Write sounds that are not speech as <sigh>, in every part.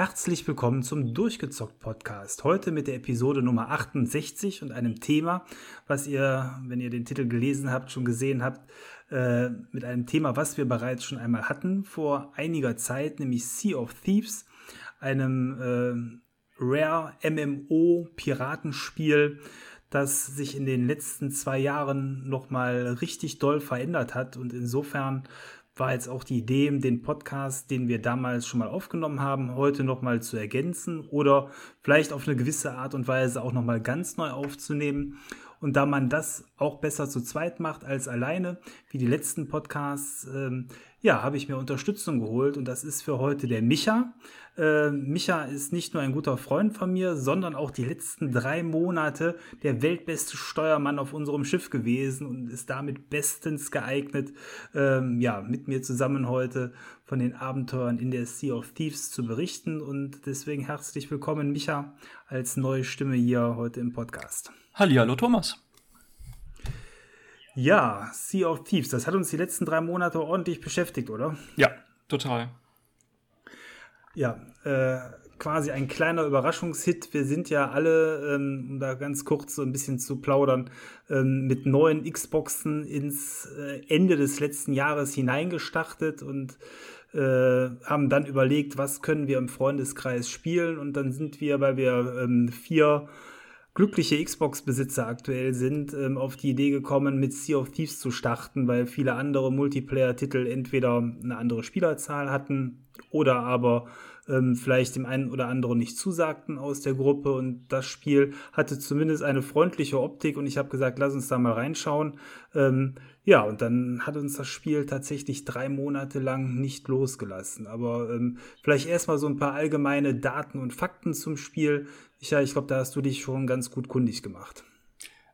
Herzlich willkommen zum Durchgezockt Podcast. Heute mit der Episode Nummer 68 und einem Thema, was ihr, wenn ihr den Titel gelesen habt, schon gesehen habt, äh, mit einem Thema, was wir bereits schon einmal hatten vor einiger Zeit, nämlich Sea of Thieves, einem äh, Rare MMO Piratenspiel, das sich in den letzten zwei Jahren nochmal richtig doll verändert hat und insofern war jetzt auch die Idee, den Podcast, den wir damals schon mal aufgenommen haben, heute nochmal zu ergänzen oder vielleicht auf eine gewisse Art und Weise auch nochmal ganz neu aufzunehmen. Und da man das auch besser zu zweit macht als alleine, wie die letzten Podcasts, ähm, ja, habe ich mir Unterstützung geholt und das ist für heute der Micha. Äh, Micha ist nicht nur ein guter Freund von mir, sondern auch die letzten drei Monate der weltbeste Steuermann auf unserem Schiff gewesen und ist damit bestens geeignet, ähm, ja, mit mir zusammen heute von den Abenteuern in der Sea of Thieves zu berichten. Und deswegen herzlich willkommen, Micha, als neue Stimme hier heute im Podcast. Hallo, Thomas. Ja, Sea of Thieves, das hat uns die letzten drei Monate ordentlich beschäftigt, oder? Ja, total. Ja, äh, quasi ein kleiner Überraschungshit. Wir sind ja alle, ähm, um da ganz kurz so ein bisschen zu plaudern, ähm, mit neuen Xboxen ins äh, Ende des letzten Jahres hineingestartet und äh, haben dann überlegt, was können wir im Freundeskreis spielen. Und dann sind wir, weil wir ähm, vier glückliche Xbox-Besitzer aktuell sind, ähm, auf die Idee gekommen, mit Sea of Thieves zu starten, weil viele andere Multiplayer-Titel entweder eine andere Spielerzahl hatten oder aber ähm, vielleicht dem einen oder anderen nicht zusagten aus der Gruppe. Und das Spiel hatte zumindest eine freundliche Optik und ich habe gesagt, lass uns da mal reinschauen. Ähm, ja, und dann hat uns das Spiel tatsächlich drei Monate lang nicht losgelassen. Aber ähm, vielleicht erstmal so ein paar allgemeine Daten und Fakten zum Spiel. Ja, ich glaube, da hast du dich schon ganz gut kundig gemacht.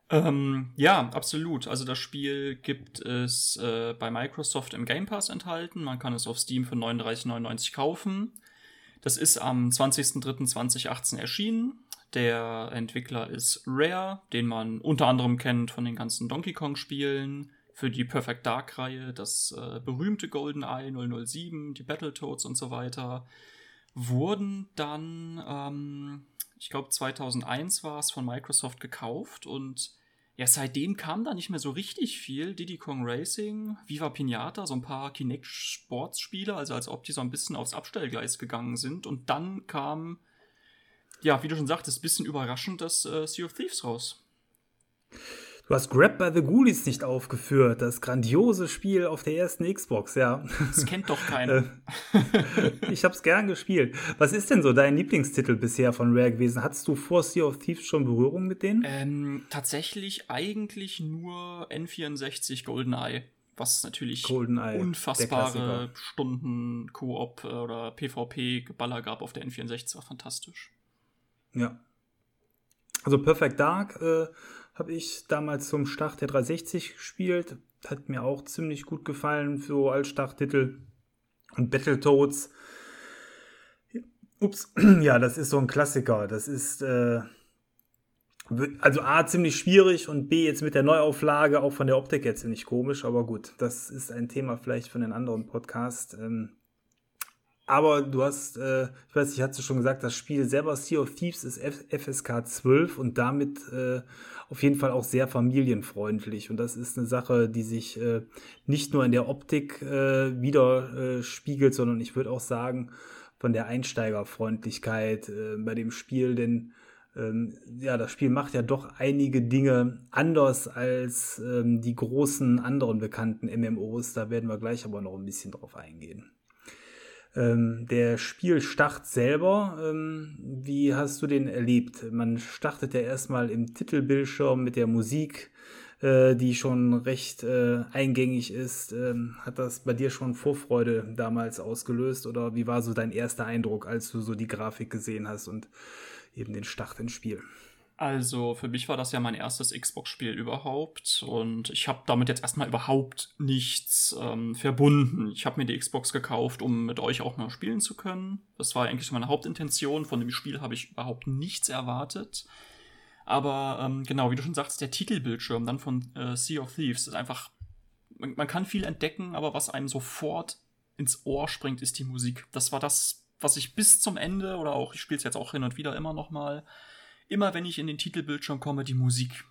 Ähm, ja, absolut. Also das Spiel gibt es äh, bei Microsoft im Game Pass enthalten. Man kann es auf Steam für 39,99 kaufen. Das ist am 20.03.2018 erschienen. Der Entwickler ist Rare, den man unter anderem kennt von den ganzen Donkey Kong-Spielen, für die Perfect Dark-Reihe, das äh, berühmte GoldenEye 007, die Battletoads und so weiter, wurden dann, ähm, ich glaube 2001 war es, von Microsoft gekauft und ja, seitdem kam da nicht mehr so richtig viel. Diddy Kong Racing, Viva Pinata, so ein paar Kinect Sportsspiele, also als ob die so ein bisschen aufs Abstellgleis gegangen sind. Und dann kam, ja, wie du schon sagtest, ein bisschen überraschend das äh, Sea of Thieves raus. Du hast Grab by the Ghoulies nicht aufgeführt, das grandiose Spiel auf der ersten Xbox, ja. Das kennt doch keiner. Äh, <laughs> ich hab's gern gespielt. Was ist denn so dein Lieblingstitel bisher von Rare gewesen? Hattest du vor Sea of Thieves schon Berührung mit denen? Ähm, tatsächlich eigentlich nur N64 GoldenEye was natürlich GoldenEye, unfassbare Stunden Koop äh, oder PvP-Geballer gab auf der N64, war fantastisch. Ja. Also Perfect Dark äh, habe ich damals zum Start der 360 gespielt. Hat mir auch ziemlich gut gefallen, so als Starttitel. Und Battletoads. Ups, <clears throat> ja, das ist so ein Klassiker. Das ist äh, also A ziemlich schwierig und B jetzt mit der Neuauflage auch von der Optik jetzt ziemlich komisch, aber gut, das ist ein Thema vielleicht für einen anderen Podcast. Ähm, aber du hast, äh, ich weiß nicht, hast du schon gesagt, das Spiel selber Sea of Thieves ist FSK 12 und damit äh, auf jeden Fall auch sehr familienfreundlich. Und das ist eine Sache, die sich äh, nicht nur in der Optik äh, widerspiegelt, sondern ich würde auch sagen, von der Einsteigerfreundlichkeit äh, bei dem Spiel, denn ähm, ja, das Spiel macht ja doch einige Dinge anders als ähm, die großen anderen bekannten MMOs. Da werden wir gleich aber noch ein bisschen drauf eingehen. Ähm, der Spielstart selber, ähm, wie hast du den erlebt? Man startet ja erstmal im Titelbildschirm mit der Musik, äh, die schon recht äh, eingängig ist. Ähm, hat das bei dir schon Vorfreude damals ausgelöst oder wie war so dein erster Eindruck, als du so die Grafik gesehen hast und eben den Start ins Spiel? Also für mich war das ja mein erstes Xbox-Spiel überhaupt und ich habe damit jetzt erstmal überhaupt nichts ähm, verbunden. Ich habe mir die Xbox gekauft, um mit euch auch mal spielen zu können. Das war eigentlich meine Hauptintention. Von dem Spiel habe ich überhaupt nichts erwartet. Aber ähm, genau, wie du schon sagst, der Titelbildschirm dann von äh, Sea of Thieves ist einfach. Man, man kann viel entdecken, aber was einem sofort ins Ohr springt, ist die Musik. Das war das was ich bis zum Ende oder auch, ich spiele es jetzt auch hin und wieder immer noch mal, immer wenn ich in den Titelbildschirm komme, die Musik.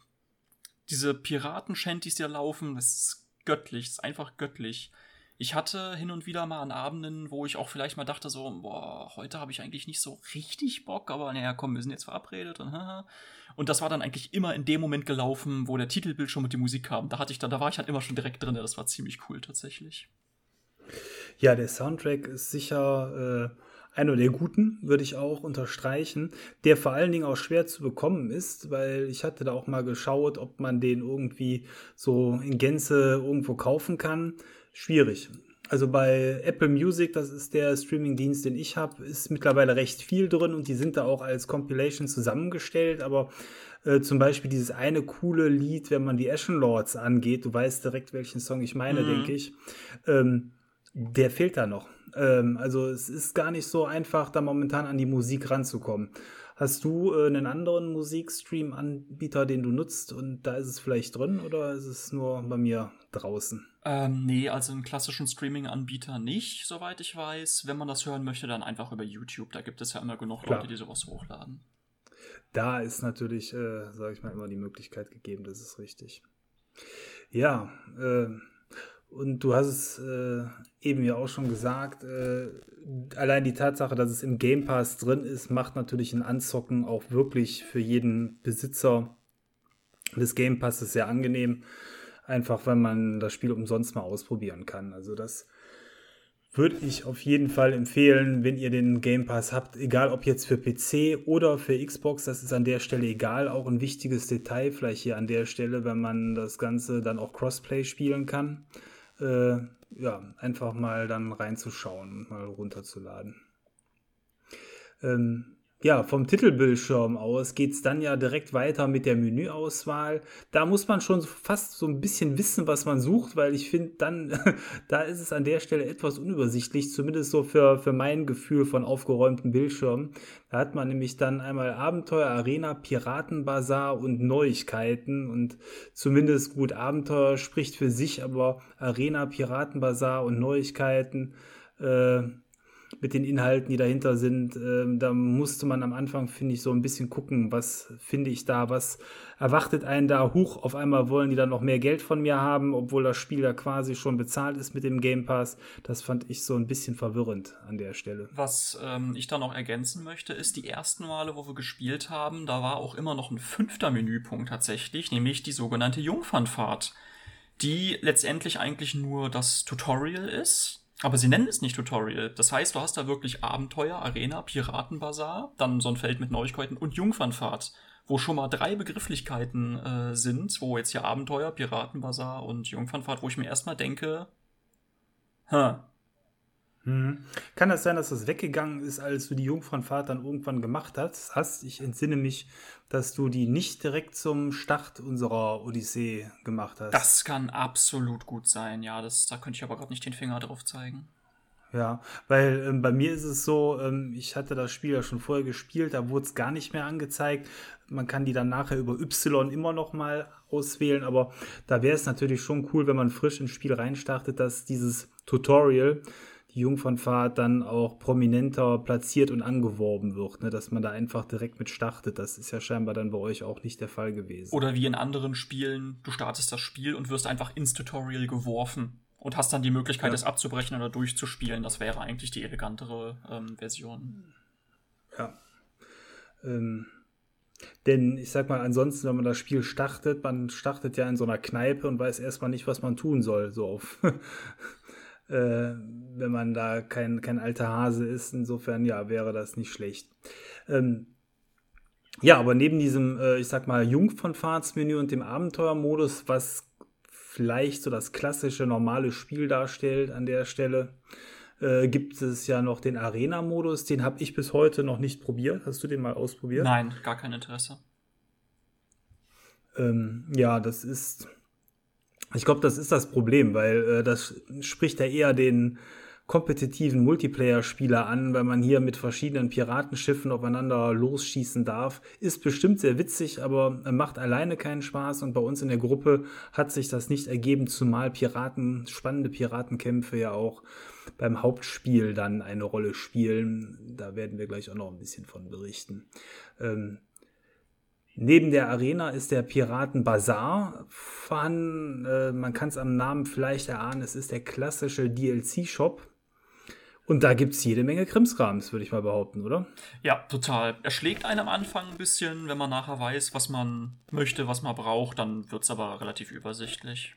Diese Piraten-Shanties, die da laufen, das ist göttlich, das ist einfach göttlich. Ich hatte hin und wieder mal an Abenden, wo ich auch vielleicht mal dachte, so, boah, heute habe ich eigentlich nicht so richtig Bock, aber naja, komm, wir sind jetzt verabredet und haha. Und das war dann eigentlich immer in dem Moment gelaufen, wo der Titelbildschirm mit die Musik kam. Da hatte ich dann, da war ich halt immer schon direkt drin. Das war ziemlich cool tatsächlich. Ja, der Soundtrack ist sicher äh, einer der guten, würde ich auch unterstreichen, der vor allen Dingen auch schwer zu bekommen ist, weil ich hatte da auch mal geschaut, ob man den irgendwie so in Gänze irgendwo kaufen kann. Schwierig. Also bei Apple Music, das ist der Streamingdienst, den ich habe, ist mittlerweile recht viel drin und die sind da auch als Compilation zusammengestellt, aber äh, zum Beispiel dieses eine coole Lied, wenn man die Ashen Lords angeht, du weißt direkt, welchen Song ich meine, mhm. denke ich, ähm, der fehlt da noch. Ähm, also es ist gar nicht so einfach, da momentan an die Musik ranzukommen. Hast du äh, einen anderen Musikstream-Anbieter, den du nutzt und da ist es vielleicht drin oder ist es nur bei mir draußen? Ähm, nee, also einen klassischen Streaming-Anbieter nicht, soweit ich weiß. Wenn man das hören möchte, dann einfach über YouTube. Da gibt es ja immer genug Klar. Leute, die sowas hochladen. Da ist natürlich, äh, sage ich mal, immer die Möglichkeit gegeben, das ist richtig. Ja, äh, und du hast es äh, eben ja auch schon gesagt, äh, allein die Tatsache, dass es im Game Pass drin ist, macht natürlich ein Anzocken auch wirklich für jeden Besitzer des Game Passes sehr angenehm. Einfach, wenn man das Spiel umsonst mal ausprobieren kann. Also das würde ich auf jeden Fall empfehlen, wenn ihr den Game Pass habt, egal ob jetzt für PC oder für Xbox, das ist an der Stelle egal, auch ein wichtiges Detail vielleicht hier an der Stelle, wenn man das Ganze dann auch Crossplay spielen kann äh, ja, einfach mal dann reinzuschauen und mal runterzuladen. Ähm, ja, vom Titelbildschirm aus geht es dann ja direkt weiter mit der Menüauswahl. Da muss man schon fast so ein bisschen wissen, was man sucht, weil ich finde, dann, <laughs> da ist es an der Stelle etwas unübersichtlich, zumindest so für, für mein Gefühl von aufgeräumten Bildschirmen. Da hat man nämlich dann einmal Abenteuer, Arena, Piratenbazar und Neuigkeiten und zumindest gut Abenteuer spricht für sich, aber Arena, Piratenbazar und Neuigkeiten, äh, mit den Inhalten, die dahinter sind. Ähm, da musste man am Anfang, finde ich, so ein bisschen gucken, was finde ich da, was erwartet einen da. Huch, auf einmal wollen die dann noch mehr Geld von mir haben, obwohl das Spiel da quasi schon bezahlt ist mit dem Game Pass. Das fand ich so ein bisschen verwirrend an der Stelle. Was ähm, ich da noch ergänzen möchte, ist, die ersten Male, wo wir gespielt haben, da war auch immer noch ein fünfter Menüpunkt tatsächlich, nämlich die sogenannte Jungfernfahrt, die letztendlich eigentlich nur das Tutorial ist aber sie nennen es nicht Tutorial. Das heißt, du hast da wirklich Abenteuer, Arena, Piratenbazar, dann so ein Feld mit Neuigkeiten und Jungfernfahrt, wo schon mal drei Begrifflichkeiten äh, sind, wo jetzt hier Abenteuer, Piratenbazar und Jungfernfahrt, wo ich mir erstmal denke, hä, hm. Kann das sein, dass das weggegangen ist, als du die Jungfernfahrt dann irgendwann gemacht hast? Ich entsinne mich, dass du die nicht direkt zum Start unserer Odyssee gemacht hast. Das kann absolut gut sein, ja. Das, da könnte ich aber gerade nicht den Finger drauf zeigen. Ja, weil ähm, bei mir ist es so, ähm, ich hatte das Spiel ja schon vorher gespielt, da wurde es gar nicht mehr angezeigt. Man kann die dann nachher über Y immer noch mal auswählen, aber da wäre es natürlich schon cool, wenn man frisch ins Spiel reinstartet, dass dieses Tutorial Jungfernfahrt dann auch prominenter platziert und angeworben wird, ne? dass man da einfach direkt mit startet. Das ist ja scheinbar dann bei euch auch nicht der Fall gewesen. Oder wie in anderen Spielen, du startest das Spiel und wirst einfach ins Tutorial geworfen und hast dann die Möglichkeit, ja. es abzubrechen oder durchzuspielen. Das wäre eigentlich die elegantere ähm, Version. Ja. Ähm, denn ich sag mal, ansonsten, wenn man das Spiel startet, man startet ja in so einer Kneipe und weiß erstmal nicht, was man tun soll, so auf äh, wenn man da kein, kein alter Hase ist. Insofern, ja, wäre das nicht schlecht. Ähm, ja, aber neben diesem, äh, ich sag mal, Jungfernfahrtsmenü und dem Abenteuermodus, was vielleicht so das klassische normale Spiel darstellt an der Stelle, äh, gibt es ja noch den Arena-Modus. Den habe ich bis heute noch nicht probiert. Hast du den mal ausprobiert? Nein, gar kein Interesse. Ähm, ja, das ist ich glaube, das ist das Problem, weil äh, das spricht ja eher den kompetitiven Multiplayer-Spieler an, weil man hier mit verschiedenen Piratenschiffen aufeinander losschießen darf. Ist bestimmt sehr witzig, aber macht alleine keinen Spaß und bei uns in der Gruppe hat sich das nicht ergeben, zumal Piraten, spannende Piratenkämpfe ja auch beim Hauptspiel dann eine Rolle spielen. Da werden wir gleich auch noch ein bisschen von berichten. Ähm, Neben der Arena ist der Piraten Bazaar vorhanden. Äh, man kann es am Namen vielleicht erahnen, es ist der klassische DLC-Shop. Und da gibt es jede Menge Krimskrams, würde ich mal behaupten, oder? Ja, total. Er schlägt einen am Anfang ein bisschen, wenn man nachher weiß, was man möchte, was man braucht, dann wird es aber relativ übersichtlich.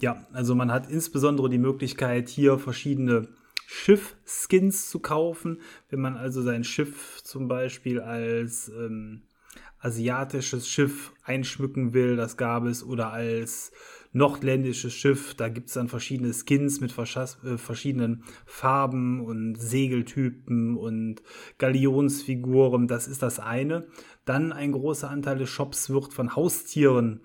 Ja, also man hat insbesondere die Möglichkeit, hier verschiedene Schiff-Skins zu kaufen. Wenn man also sein Schiff zum Beispiel als ähm, asiatisches Schiff einschmücken will, das gab es, oder als nordländisches Schiff, da gibt es dann verschiedene Skins mit äh, verschiedenen Farben und Segeltypen und Galionsfiguren, das ist das eine. Dann ein großer Anteil des Shops wird von Haustieren,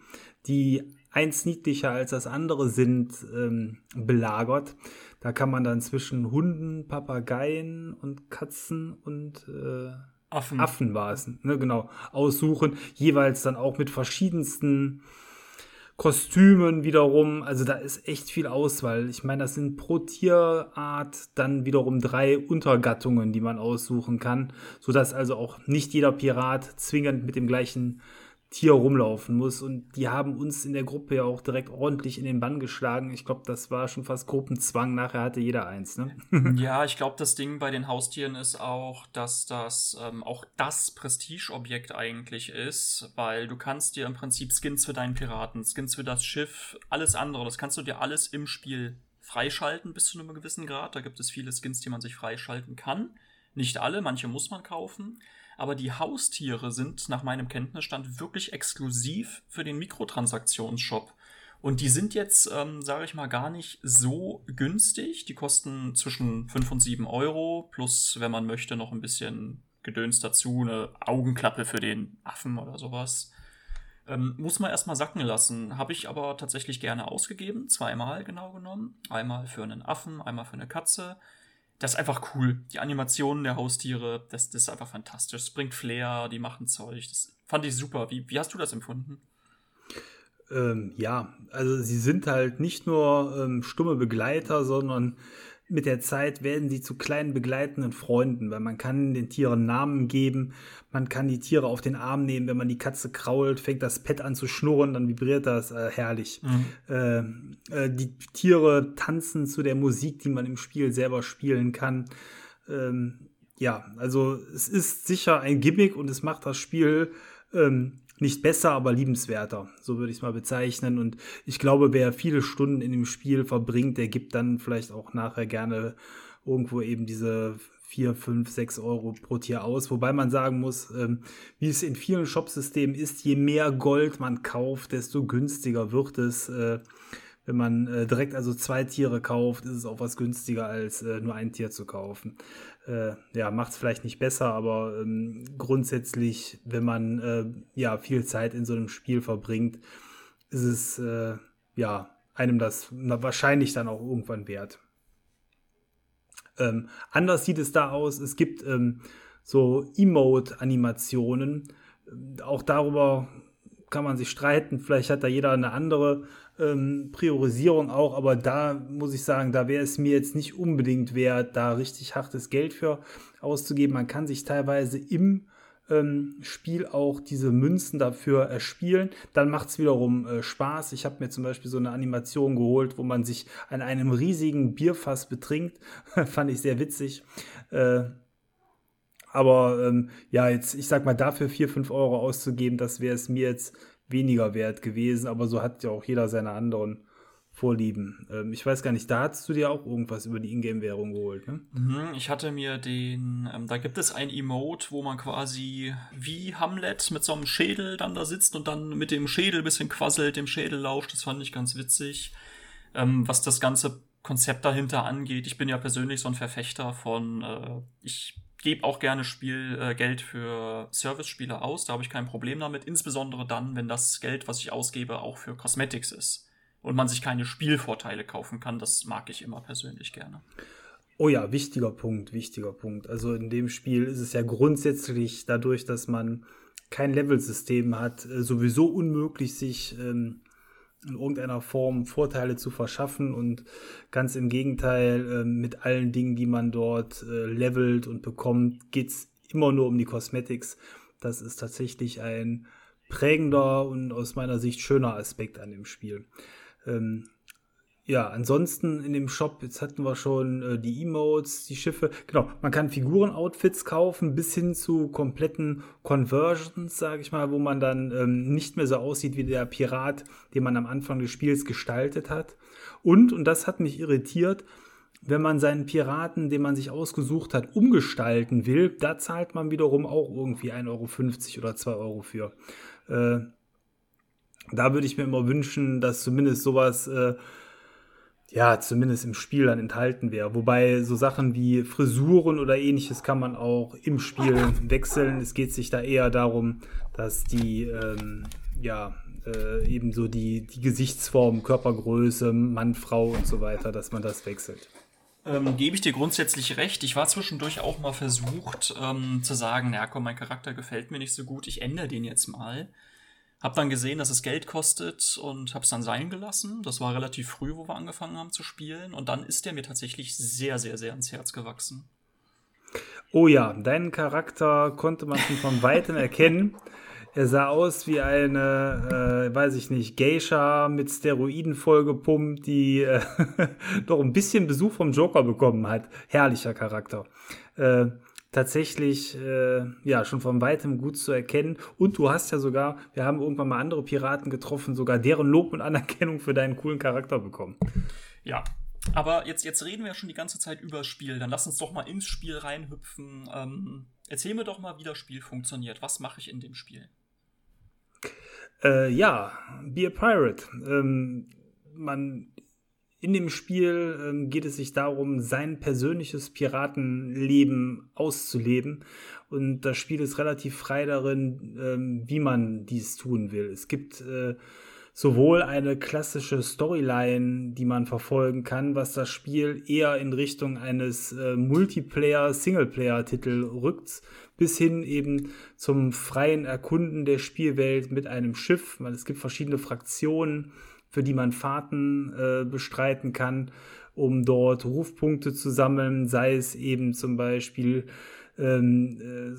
die eins niedlicher als das andere sind, ähm, belagert. Da kann man dann zwischen Hunden, Papageien und Katzen und äh, Affen, Affen war es, ne, genau, aussuchen. Jeweils dann auch mit verschiedensten Kostümen wiederum. Also da ist echt viel Auswahl. Ich meine, das sind pro Tierart dann wiederum drei Untergattungen, die man aussuchen kann, sodass also auch nicht jeder Pirat zwingend mit dem gleichen Tier rumlaufen muss. Und die haben uns in der Gruppe ja auch direkt ordentlich in den Bann geschlagen. Ich glaube, das war schon fast Gruppenzwang. Nachher hatte jeder eins, ne? <laughs> ja, ich glaube, das Ding bei den Haustieren ist auch, dass das ähm, auch das Prestigeobjekt eigentlich ist, weil du kannst dir im Prinzip Skins für deinen Piraten, Skins für das Schiff, alles andere, das kannst du dir alles im Spiel freischalten bis zu einem gewissen Grad. Da gibt es viele Skins, die man sich freischalten kann. Nicht alle, manche muss man kaufen aber die Haustiere sind nach meinem Kenntnisstand wirklich exklusiv für den Mikrotransaktionsshop. Und die sind jetzt, ähm, sage ich mal, gar nicht so günstig. Die kosten zwischen 5 und 7 Euro, plus, wenn man möchte, noch ein bisschen Gedöns dazu, eine Augenklappe für den Affen oder sowas. Ähm, muss man erstmal sacken lassen. Habe ich aber tatsächlich gerne ausgegeben. Zweimal genau genommen. Einmal für einen Affen, einmal für eine Katze das ist einfach cool. Die Animationen der Haustiere, das, das ist einfach fantastisch. Es bringt Flair, die machen Zeug. Das fand ich super. Wie, wie hast du das empfunden? Ähm, ja, also sie sind halt nicht nur ähm, stumme Begleiter, sondern mit der Zeit werden sie zu kleinen begleitenden Freunden, weil man kann den Tieren Namen geben, man kann die Tiere auf den Arm nehmen, wenn man die Katze krault, fängt das Pet an zu schnurren, dann vibriert das äh, herrlich. Mhm. Äh, äh, die Tiere tanzen zu der Musik, die man im Spiel selber spielen kann. Ähm, ja, also es ist sicher ein Gimmick und es macht das Spiel ähm, nicht besser, aber liebenswerter. So würde ich es mal bezeichnen. Und ich glaube, wer viele Stunden in dem Spiel verbringt, der gibt dann vielleicht auch nachher gerne irgendwo eben diese 4, 5, 6 Euro pro Tier aus. Wobei man sagen muss, ähm, wie es in vielen Shopsystemen ist, je mehr Gold man kauft, desto günstiger wird es. Äh, wenn man äh, direkt also zwei Tiere kauft, ist es auch was günstiger, als äh, nur ein Tier zu kaufen. Äh, ja, macht es vielleicht nicht besser, aber ähm, grundsätzlich, wenn man äh, ja viel Zeit in so einem Spiel verbringt, ist es äh, ja einem das wahrscheinlich dann auch irgendwann wert. Ähm, anders sieht es da aus. Es gibt ähm, so Emote-Animationen. Auch darüber kann man sich streiten. Vielleicht hat da jeder eine andere ähm, Priorisierung auch, aber da muss ich sagen, da wäre es mir jetzt nicht unbedingt wert, da richtig hartes Geld für auszugeben. Man kann sich teilweise im ähm, Spiel auch diese Münzen dafür erspielen. Dann macht es wiederum äh, Spaß. Ich habe mir zum Beispiel so eine Animation geholt, wo man sich an einem riesigen Bierfass betrinkt. <laughs> Fand ich sehr witzig. Äh, aber ähm, ja, jetzt, ich sag mal, dafür 4, 5 Euro auszugeben, das wäre es mir jetzt weniger wert gewesen. Aber so hat ja auch jeder seine anderen Vorlieben. Ähm, ich weiß gar nicht, da hast du dir auch irgendwas über die Ingame-Währung geholt, ne? Mhm, ich hatte mir den, ähm, da gibt es ein Emote, wo man quasi wie Hamlet mit so einem Schädel dann da sitzt und dann mit dem Schädel bisschen quasselt, dem Schädel lauscht. Das fand ich ganz witzig. Ähm, was das ganze Konzept dahinter angeht, ich bin ja persönlich so ein Verfechter von, äh, ich gebe auch gerne Spiel, äh, Geld für Service-Spiele aus, da habe ich kein Problem damit, insbesondere dann, wenn das Geld, was ich ausgebe, auch für Cosmetics ist und man sich keine Spielvorteile kaufen kann. Das mag ich immer persönlich gerne. Oh ja, wichtiger Punkt, wichtiger Punkt. Also in dem Spiel ist es ja grundsätzlich dadurch, dass man kein Level-System hat, äh, sowieso unmöglich, sich ähm, in irgendeiner Form Vorteile zu verschaffen und ganz im Gegenteil, äh, mit allen Dingen, die man dort äh, levelt und bekommt, geht es immer nur um die Cosmetics. Das ist tatsächlich ein prägender und aus meiner Sicht schöner Aspekt an dem Spiel. Ähm, ja, ansonsten in dem Shop, jetzt hatten wir schon äh, die Emotes, die Schiffe. Genau, man kann Figuren-Outfits kaufen, bis hin zu kompletten Conversions, sage ich mal, wo man dann ähm, nicht mehr so aussieht wie der Pirat, den man am Anfang des Spiels gestaltet hat. Und, und das hat mich irritiert, wenn man seinen Piraten, den man sich ausgesucht hat, umgestalten will, da zahlt man wiederum auch irgendwie 1,50 Euro oder 2 Euro für. Äh, da würde ich mir immer wünschen, dass zumindest sowas äh, ja, zumindest im Spiel dann enthalten wäre. Wobei so Sachen wie Frisuren oder ähnliches kann man auch im Spiel <laughs> wechseln. Es geht sich da eher darum, dass die, ähm, ja, äh, eben so die, die Gesichtsform, Körpergröße, Mann, Frau und so weiter, dass man das wechselt. Ähm, gebe ich dir grundsätzlich recht. Ich war zwischendurch auch mal versucht ähm, zu sagen, ja komm, mein Charakter gefällt mir nicht so gut, ich ändere den jetzt mal. Hab dann gesehen, dass es Geld kostet und hab's dann sein gelassen. Das war relativ früh, wo wir angefangen haben zu spielen. Und dann ist der mir tatsächlich sehr, sehr, sehr ins Herz gewachsen. Oh ja, deinen Charakter konnte man schon von weitem <laughs> erkennen. Er sah aus wie eine, äh, weiß ich nicht, Geisha mit Steroiden vollgepumpt, die äh, <laughs> doch ein bisschen Besuch vom Joker bekommen hat. Herrlicher Charakter. Äh, tatsächlich äh, ja schon von weitem gut zu erkennen. Und du hast ja sogar, wir haben irgendwann mal andere Piraten getroffen, sogar deren Lob und Anerkennung für deinen coolen Charakter bekommen. Ja. Aber jetzt, jetzt reden wir ja schon die ganze Zeit über das Spiel. Dann lass uns doch mal ins Spiel reinhüpfen. Ähm, erzähl mir doch mal, wie das Spiel funktioniert. Was mache ich in dem Spiel? Äh, ja, Be a Pirate. Ähm, man in dem Spiel ähm, geht es sich darum, sein persönliches Piratenleben auszuleben. Und das Spiel ist relativ frei darin, ähm, wie man dies tun will. Es gibt äh, sowohl eine klassische Storyline, die man verfolgen kann, was das Spiel eher in Richtung eines äh, Multiplayer-Singleplayer-Titel rückt, bis hin eben zum freien Erkunden der Spielwelt mit einem Schiff, es gibt verschiedene Fraktionen für die man Fahrten äh, bestreiten kann, um dort Rufpunkte zu sammeln, sei es eben zum Beispiel ähm, äh,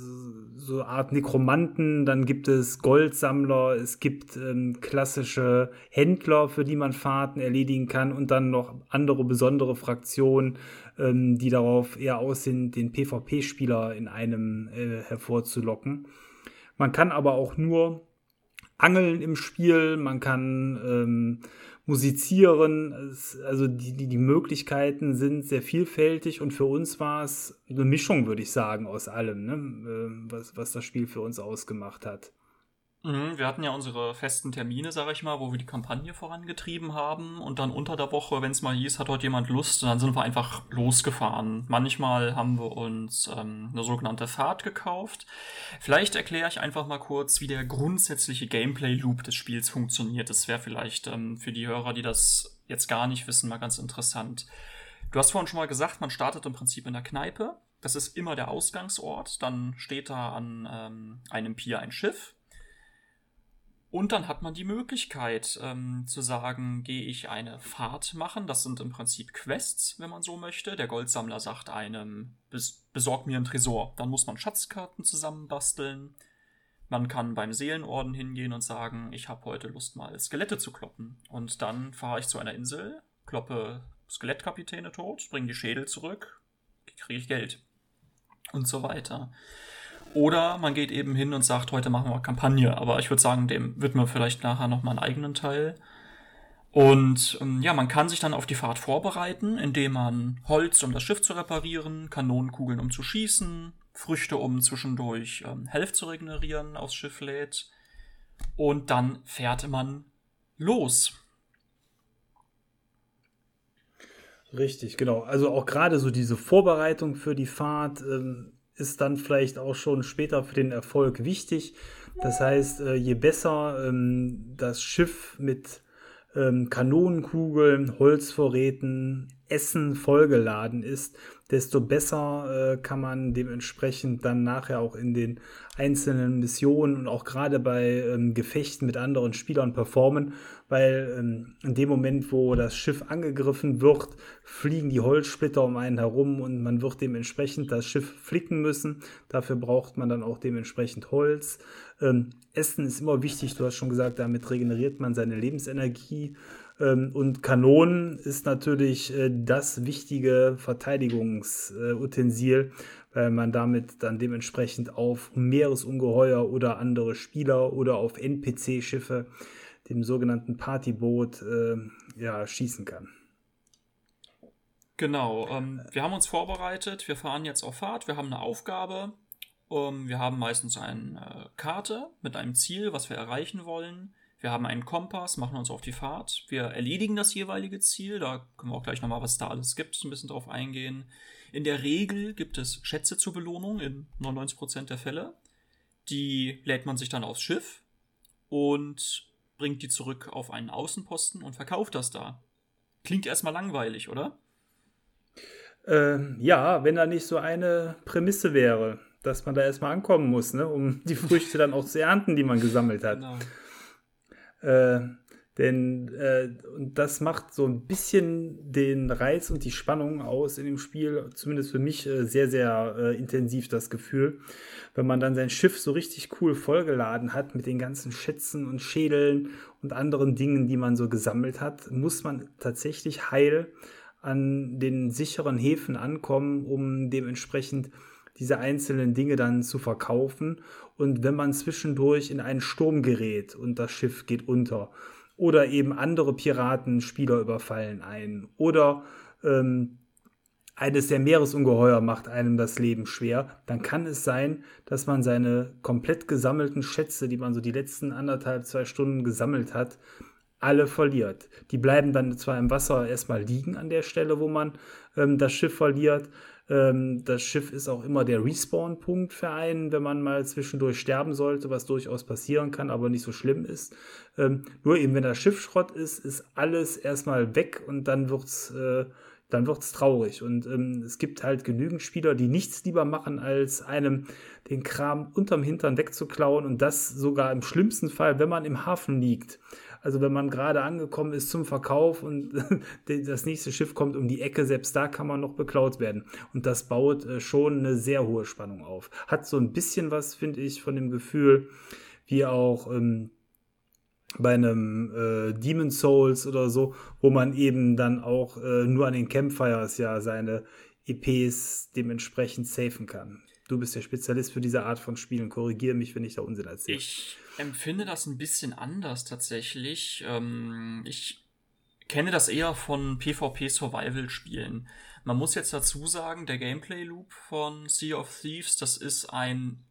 so Art Nekromanten, dann gibt es Goldsammler, es gibt ähm, klassische Händler, für die man Fahrten erledigen kann und dann noch andere besondere Fraktionen, ähm, die darauf eher aus sind, den PvP-Spieler in einem äh, hervorzulocken. Man kann aber auch nur Angeln im Spiel, man kann ähm, musizieren. Es, also die, die, die Möglichkeiten sind sehr vielfältig und für uns war es eine Mischung, würde ich sagen, aus allem, ne? äh, was, was das Spiel für uns ausgemacht hat. Mhm, wir hatten ja unsere festen Termine, sag ich mal, wo wir die Kampagne vorangetrieben haben und dann unter der Woche, wenn es mal hieß, hat heute jemand Lust, dann sind wir einfach losgefahren. Manchmal haben wir uns ähm, eine sogenannte Fahrt gekauft. Vielleicht erkläre ich einfach mal kurz, wie der grundsätzliche Gameplay-Loop des Spiels funktioniert. Das wäre vielleicht ähm, für die Hörer, die das jetzt gar nicht wissen, mal ganz interessant. Du hast vorhin schon mal gesagt, man startet im Prinzip in der Kneipe. Das ist immer der Ausgangsort. Dann steht da an ähm, einem Pier ein Schiff und dann hat man die Möglichkeit ähm, zu sagen, gehe ich eine Fahrt machen. Das sind im Prinzip Quests, wenn man so möchte. Der Goldsammler sagt einem, bes besorg mir einen Tresor. Dann muss man Schatzkarten zusammenbasteln. Man kann beim Seelenorden hingehen und sagen, ich habe heute Lust mal Skelette zu kloppen. Und dann fahre ich zu einer Insel, kloppe Skelettkapitäne tot, bringe die Schädel zurück, kriege ich Geld. Und so weiter. Oder man geht eben hin und sagt, heute machen wir Kampagne. Aber ich würde sagen, dem widmen wir vielleicht nachher nochmal einen eigenen Teil. Und ähm, ja, man kann sich dann auf die Fahrt vorbereiten, indem man Holz, um das Schiff zu reparieren, Kanonenkugeln, um zu schießen, Früchte, um zwischendurch ähm, Health zu regenerieren, aufs Schiff lädt. Und dann fährt man los. Richtig, genau. Also auch gerade so diese Vorbereitung für die Fahrt ähm, ist dann vielleicht auch schon später für den Erfolg wichtig. Das heißt, äh, je besser ähm, das Schiff mit ähm, Kanonenkugeln, Holzvorräten, Essen vollgeladen ist, desto besser äh, kann man dementsprechend dann nachher auch in den einzelnen Missionen und auch gerade bei ähm, Gefechten mit anderen Spielern performen, weil ähm, in dem Moment, wo das Schiff angegriffen wird, fliegen die Holzsplitter um einen herum und man wird dementsprechend das Schiff flicken müssen. Dafür braucht man dann auch dementsprechend Holz. Ähm, Essen ist immer wichtig, du hast schon gesagt, damit regeneriert man seine Lebensenergie. Ähm, und Kanonen ist natürlich äh, das wichtige Verteidigungsutensil, weil man damit dann dementsprechend auf Meeresungeheuer oder andere Spieler oder auf NPC-Schiffe, dem sogenannten Partyboot, äh, ja, schießen kann. Genau, ähm, wir haben uns vorbereitet, wir fahren jetzt auf Fahrt, wir haben eine Aufgabe, ähm, wir haben meistens eine äh, Karte mit einem Ziel, was wir erreichen wollen. Wir haben einen Kompass, machen uns auf die Fahrt. Wir erledigen das jeweilige Ziel. Da können wir auch gleich nochmal, was da alles gibt, ein bisschen drauf eingehen. In der Regel gibt es Schätze zur Belohnung in 99% der Fälle. Die lädt man sich dann aufs Schiff und bringt die zurück auf einen Außenposten und verkauft das da. Klingt erstmal langweilig, oder? Ähm, ja, wenn da nicht so eine Prämisse wäre, dass man da erstmal ankommen muss, ne, um die Früchte dann auch zu ernten, die man gesammelt hat. Genau. Äh, denn äh, und das macht so ein bisschen den Reiz und die Spannung aus in dem Spiel, zumindest für mich äh, sehr, sehr äh, intensiv das Gefühl, wenn man dann sein Schiff so richtig cool vollgeladen hat mit den ganzen Schätzen und Schädeln und anderen Dingen, die man so gesammelt hat, muss man tatsächlich heil an den sicheren Häfen ankommen, um dementsprechend diese einzelnen Dinge dann zu verkaufen. Und wenn man zwischendurch in einen Sturm gerät und das Schiff geht unter, oder eben andere Piraten Spieler überfallen ein, oder ähm, eines der Meeresungeheuer macht einem das Leben schwer, dann kann es sein, dass man seine komplett gesammelten Schätze, die man so die letzten anderthalb, zwei Stunden gesammelt hat, alle verliert. Die bleiben dann zwar im Wasser erstmal liegen an der Stelle, wo man ähm, das Schiff verliert, ähm, das Schiff ist auch immer der Respawn-Punkt für einen, wenn man mal zwischendurch sterben sollte, was durchaus passieren kann, aber nicht so schlimm ist. Ähm, nur eben, wenn das Schiff Schrott ist, ist alles erstmal weg und dann wird's, äh, dann wird's traurig. Und ähm, es gibt halt genügend Spieler, die nichts lieber machen, als einem den Kram unterm Hintern wegzuklauen und das sogar im schlimmsten Fall, wenn man im Hafen liegt. Also wenn man gerade angekommen ist zum Verkauf und <laughs> das nächste Schiff kommt um die Ecke, selbst da kann man noch beklaut werden. Und das baut äh, schon eine sehr hohe Spannung auf. Hat so ein bisschen was, finde ich, von dem Gefühl, wie auch ähm, bei einem äh, Demon Souls oder so, wo man eben dann auch äh, nur an den Campfires ja seine EPs dementsprechend safen kann. Du bist der Spezialist für diese Art von Spielen. Korrigiere mich, wenn ich da Unsinn erzähle. Ich empfinde das ein bisschen anders tatsächlich. Ähm, ich kenne das eher von PvP-Survival-Spielen. Man muss jetzt dazu sagen, der Gameplay-Loop von Sea of Thieves, das ist ein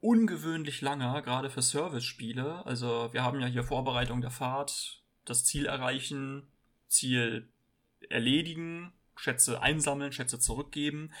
ungewöhnlich langer, gerade für Service-Spiele. Also wir haben ja hier Vorbereitung der Fahrt, das Ziel erreichen, Ziel erledigen, Schätze einsammeln, Schätze zurückgeben.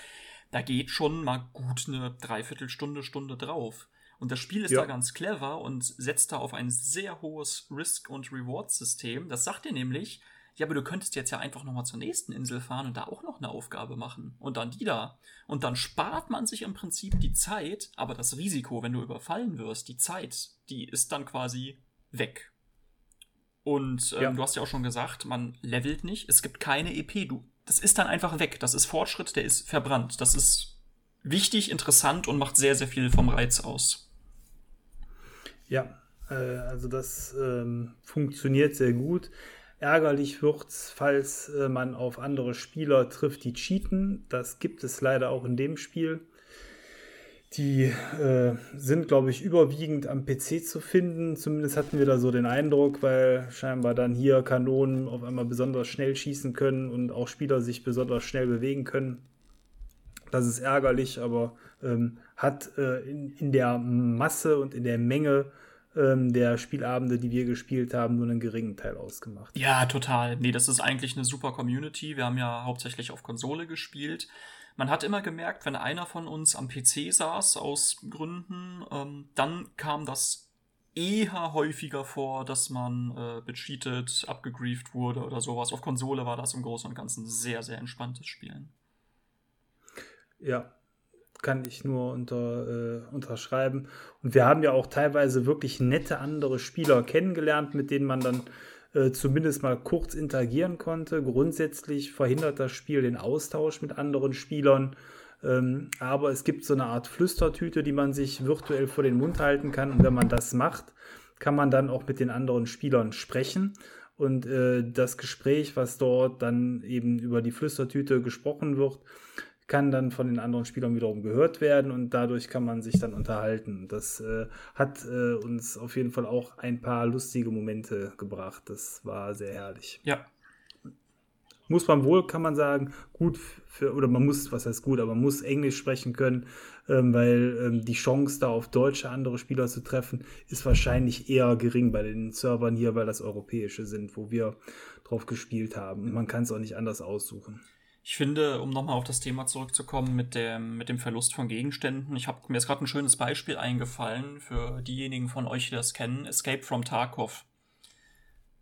Da geht schon mal gut eine Dreiviertelstunde, Stunde drauf. Und das Spiel ist ja. da ganz clever und setzt da auf ein sehr hohes Risk- und Reward-System. Das sagt dir nämlich, ja, aber du könntest jetzt ja einfach nochmal zur nächsten Insel fahren und da auch noch eine Aufgabe machen. Und dann die da. Und dann spart man sich im Prinzip die Zeit, aber das Risiko, wenn du überfallen wirst, die Zeit, die ist dann quasi weg. Und ähm, ja. du hast ja auch schon gesagt, man levelt nicht. Es gibt keine EP. Du, das ist dann einfach weg. Das ist Fortschritt, der ist verbrannt. Das ist wichtig, interessant und macht sehr, sehr viel vom Reiz aus. Ja, äh, also das ähm, funktioniert sehr gut. Ärgerlich wird es, falls äh, man auf andere Spieler trifft, die cheaten. Das gibt es leider auch in dem Spiel. Die äh, sind, glaube ich, überwiegend am PC zu finden. Zumindest hatten wir da so den Eindruck, weil scheinbar dann hier Kanonen auf einmal besonders schnell schießen können und auch Spieler sich besonders schnell bewegen können. Das ist ärgerlich, aber ähm, hat äh, in, in der Masse und in der Menge ähm, der Spielabende, die wir gespielt haben, nur einen geringen Teil ausgemacht. Ja, total. Nee, das ist eigentlich eine super Community. Wir haben ja hauptsächlich auf Konsole gespielt. Man hat immer gemerkt, wenn einer von uns am PC saß, aus Gründen, ähm, dann kam das eher häufiger vor, dass man äh, becheatet, abgegrieft wurde oder sowas. Auf Konsole war das im Großen und Ganzen sehr, sehr entspanntes Spielen. Ja, kann ich nur unter, äh, unterschreiben. Und wir haben ja auch teilweise wirklich nette andere Spieler kennengelernt, mit denen man dann äh, zumindest mal kurz interagieren konnte. Grundsätzlich verhindert das Spiel den Austausch mit anderen Spielern. Ähm, aber es gibt so eine Art Flüstertüte, die man sich virtuell vor den Mund halten kann. Und wenn man das macht, kann man dann auch mit den anderen Spielern sprechen. Und äh, das Gespräch, was dort dann eben über die Flüstertüte gesprochen wird, kann dann von den anderen Spielern wiederum gehört werden und dadurch kann man sich dann unterhalten. Das äh, hat äh, uns auf jeden Fall auch ein paar lustige Momente gebracht. Das war sehr herrlich. Ja. Muss man wohl, kann man sagen, gut für, oder man muss, was heißt gut, aber man muss Englisch sprechen können, ähm, weil ähm, die Chance, da auf deutsche andere Spieler zu treffen, ist wahrscheinlich eher gering bei den Servern hier, weil das europäische sind, wo wir drauf gespielt haben. Und man kann es auch nicht anders aussuchen. Ich finde, um nochmal auf das Thema zurückzukommen mit dem, mit dem Verlust von Gegenständen, ich habe mir jetzt gerade ein schönes Beispiel eingefallen für diejenigen von euch, die das kennen. Escape from Tarkov.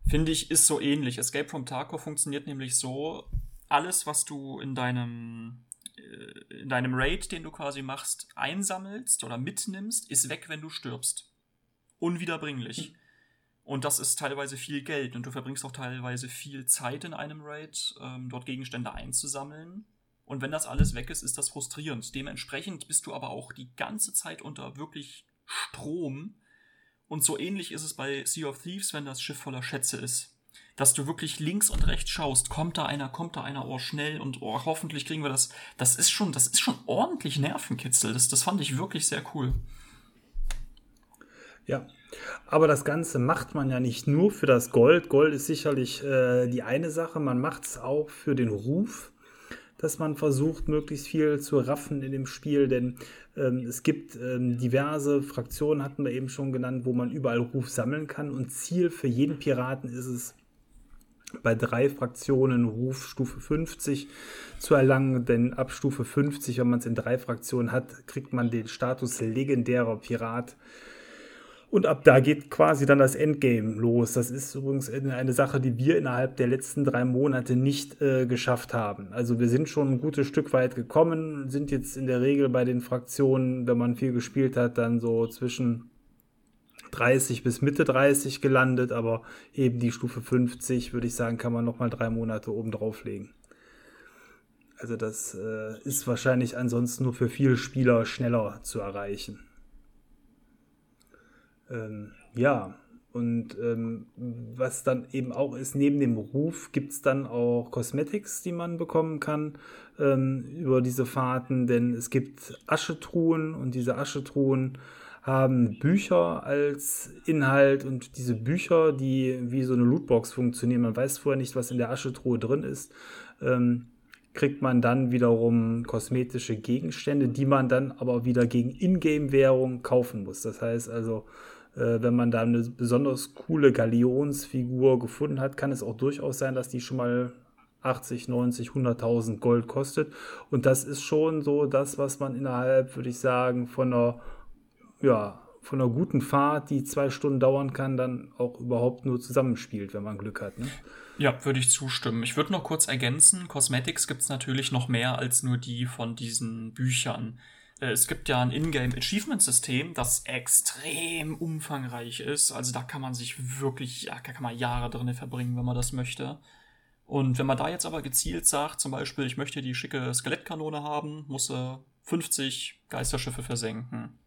Finde ich, ist so ähnlich. Escape from Tarkov funktioniert nämlich so, alles, was du in deinem, äh, in deinem Raid, den du quasi machst, einsammelst oder mitnimmst, ist weg, wenn du stirbst. Unwiederbringlich. Und das ist teilweise viel Geld und du verbringst auch teilweise viel Zeit in einem Raid, ähm, dort Gegenstände einzusammeln. Und wenn das alles weg ist, ist das frustrierend. Dementsprechend bist du aber auch die ganze Zeit unter wirklich Strom. Und so ähnlich ist es bei Sea of Thieves, wenn das Schiff voller Schätze ist. Dass du wirklich links und rechts schaust, kommt da einer, kommt da einer, oh schnell und oh, hoffentlich kriegen wir das. Das ist schon, das ist schon ordentlich Nervenkitzel. Das, das fand ich wirklich sehr cool. Ja, aber das Ganze macht man ja nicht nur für das Gold. Gold ist sicherlich äh, die eine Sache. Man macht es auch für den Ruf, dass man versucht, möglichst viel zu raffen in dem Spiel. Denn ähm, es gibt ähm, diverse Fraktionen, hatten wir eben schon genannt, wo man überall Ruf sammeln kann. Und Ziel für jeden Piraten ist es, bei drei Fraktionen Ruf Stufe 50 zu erlangen, denn ab Stufe 50, wenn man es in drei Fraktionen hat, kriegt man den Status legendärer Pirat. Und ab da geht quasi dann das Endgame los. Das ist übrigens eine Sache, die wir innerhalb der letzten drei Monate nicht äh, geschafft haben. Also wir sind schon ein gutes Stück weit gekommen, sind jetzt in der Regel bei den Fraktionen, wenn man viel gespielt hat, dann so zwischen 30 bis Mitte 30 gelandet, aber eben die Stufe 50, würde ich sagen, kann man nochmal drei Monate oben drauflegen. Also das äh, ist wahrscheinlich ansonsten nur für viele Spieler schneller zu erreichen. Ähm, ja, und ähm, was dann eben auch ist, neben dem Ruf gibt es dann auch Cosmetics, die man bekommen kann ähm, über diese Fahrten, denn es gibt Aschetruhen und diese Aschetruhen haben Bücher als Inhalt und diese Bücher, die wie so eine Lootbox funktionieren, man weiß vorher nicht, was in der Aschetruhe drin ist, ähm, kriegt man dann wiederum kosmetische Gegenstände, die man dann aber wieder gegen Ingame-Währung kaufen muss. Das heißt also, wenn man da eine besonders coole Galionsfigur gefunden hat, kann es auch durchaus sein, dass die schon mal 80, 90, 100.000 Gold kostet. Und das ist schon so das, was man innerhalb, würde ich sagen, von einer, ja, von einer guten Fahrt, die zwei Stunden dauern kann, dann auch überhaupt nur zusammenspielt, wenn man Glück hat. Ne? Ja, würde ich zustimmen. Ich würde noch kurz ergänzen, Cosmetics gibt es natürlich noch mehr als nur die von diesen Büchern. Äh, es gibt ja ein Ingame Achievement System, das extrem umfangreich ist. Also da kann man sich wirklich, da kann man Jahre drin verbringen, wenn man das möchte. Und wenn man da jetzt aber gezielt sagt, zum Beispiel, ich möchte die schicke Skelettkanone haben, muss 50 Geisterschiffe versenken.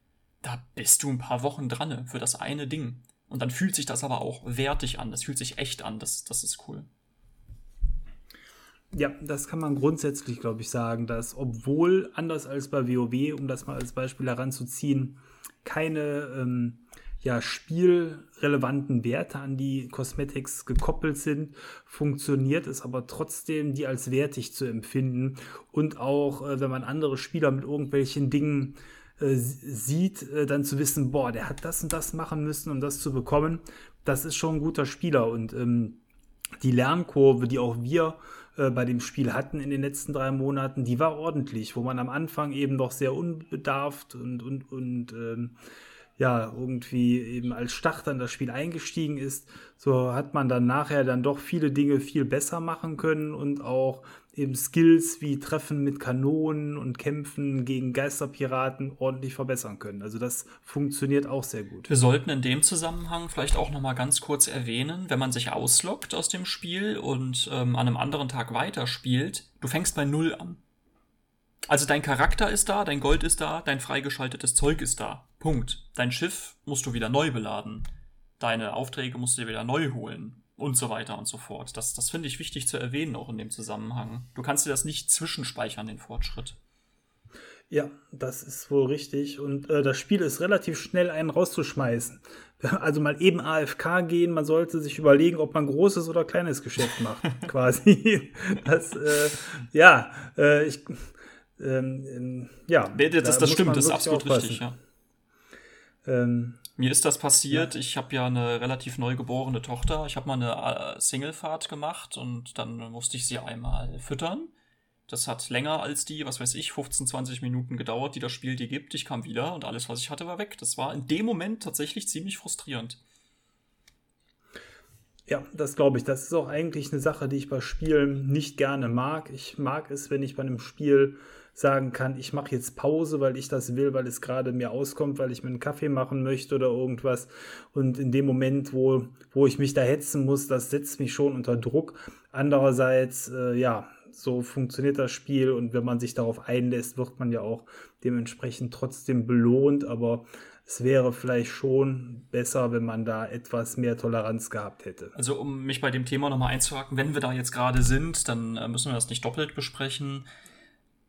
Da bist du ein paar Wochen dran für das eine Ding. Und dann fühlt sich das aber auch wertig an. Das fühlt sich echt an. Das, das ist cool. Ja, das kann man grundsätzlich, glaube ich, sagen, dass obwohl anders als bei WoW, um das mal als Beispiel heranzuziehen, keine ähm, ja, spielrelevanten Werte an die Cosmetics gekoppelt sind, funktioniert es aber trotzdem, die als wertig zu empfinden. Und auch, äh, wenn man andere Spieler mit irgendwelchen Dingen äh, sieht, äh, dann zu wissen, boah, der hat das und das machen müssen, um das zu bekommen, das ist schon ein guter Spieler. Und ähm, die Lernkurve, die auch wir äh, bei dem Spiel hatten in den letzten drei Monaten, die war ordentlich, wo man am Anfang eben doch sehr unbedarft und, und, und ähm, ja, irgendwie eben als Starter in das Spiel eingestiegen ist, so hat man dann nachher dann doch viele Dinge viel besser machen können und auch eben Skills wie Treffen mit Kanonen und Kämpfen gegen Geisterpiraten ordentlich verbessern können. Also das funktioniert auch sehr gut. Wir sollten in dem Zusammenhang vielleicht auch noch mal ganz kurz erwähnen, wenn man sich ausloggt aus dem Spiel und ähm, an einem anderen Tag weiterspielt, du fängst bei Null an. Also dein Charakter ist da, dein Gold ist da, dein freigeschaltetes Zeug ist da. Punkt. Dein Schiff musst du wieder neu beladen. Deine Aufträge musst du dir wieder neu holen und so weiter und so fort. Das, das finde ich wichtig zu erwähnen, auch in dem Zusammenhang. Du kannst dir das nicht zwischenspeichern, den Fortschritt. Ja, das ist wohl richtig. Und äh, das Spiel ist relativ schnell einen rauszuschmeißen. <laughs> Also mal eben AFK gehen, man sollte sich überlegen, ob man großes oder kleines Geschäft macht, <laughs> quasi. Das, äh, ja, äh, ich, ähm, ähm ja. Nee, das, da das stimmt, das ist absolut aufpassen. richtig, ja. Ähm, mir ist das passiert. Ja. Ich habe ja eine relativ neugeborene Tochter. Ich habe mal eine äh, Singlefahrt gemacht und dann musste ich sie einmal füttern. Das hat länger als die, was weiß ich, 15, 20 Minuten gedauert, die das Spiel dir gibt. Ich kam wieder und alles, was ich hatte, war weg. Das war in dem Moment tatsächlich ziemlich frustrierend. Ja, das glaube ich. Das ist auch eigentlich eine Sache, die ich bei Spielen nicht gerne mag. Ich mag es, wenn ich bei einem Spiel sagen kann, ich mache jetzt Pause, weil ich das will, weil es gerade mir auskommt, weil ich mir einen Kaffee machen möchte oder irgendwas. Und in dem Moment, wo, wo ich mich da hetzen muss, das setzt mich schon unter Druck. Andererseits, äh, ja, so funktioniert das Spiel und wenn man sich darauf einlässt, wird man ja auch dementsprechend trotzdem belohnt, aber es wäre vielleicht schon besser, wenn man da etwas mehr Toleranz gehabt hätte. Also um mich bei dem Thema nochmal einzuhaken, wenn wir da jetzt gerade sind, dann äh, müssen wir das nicht doppelt besprechen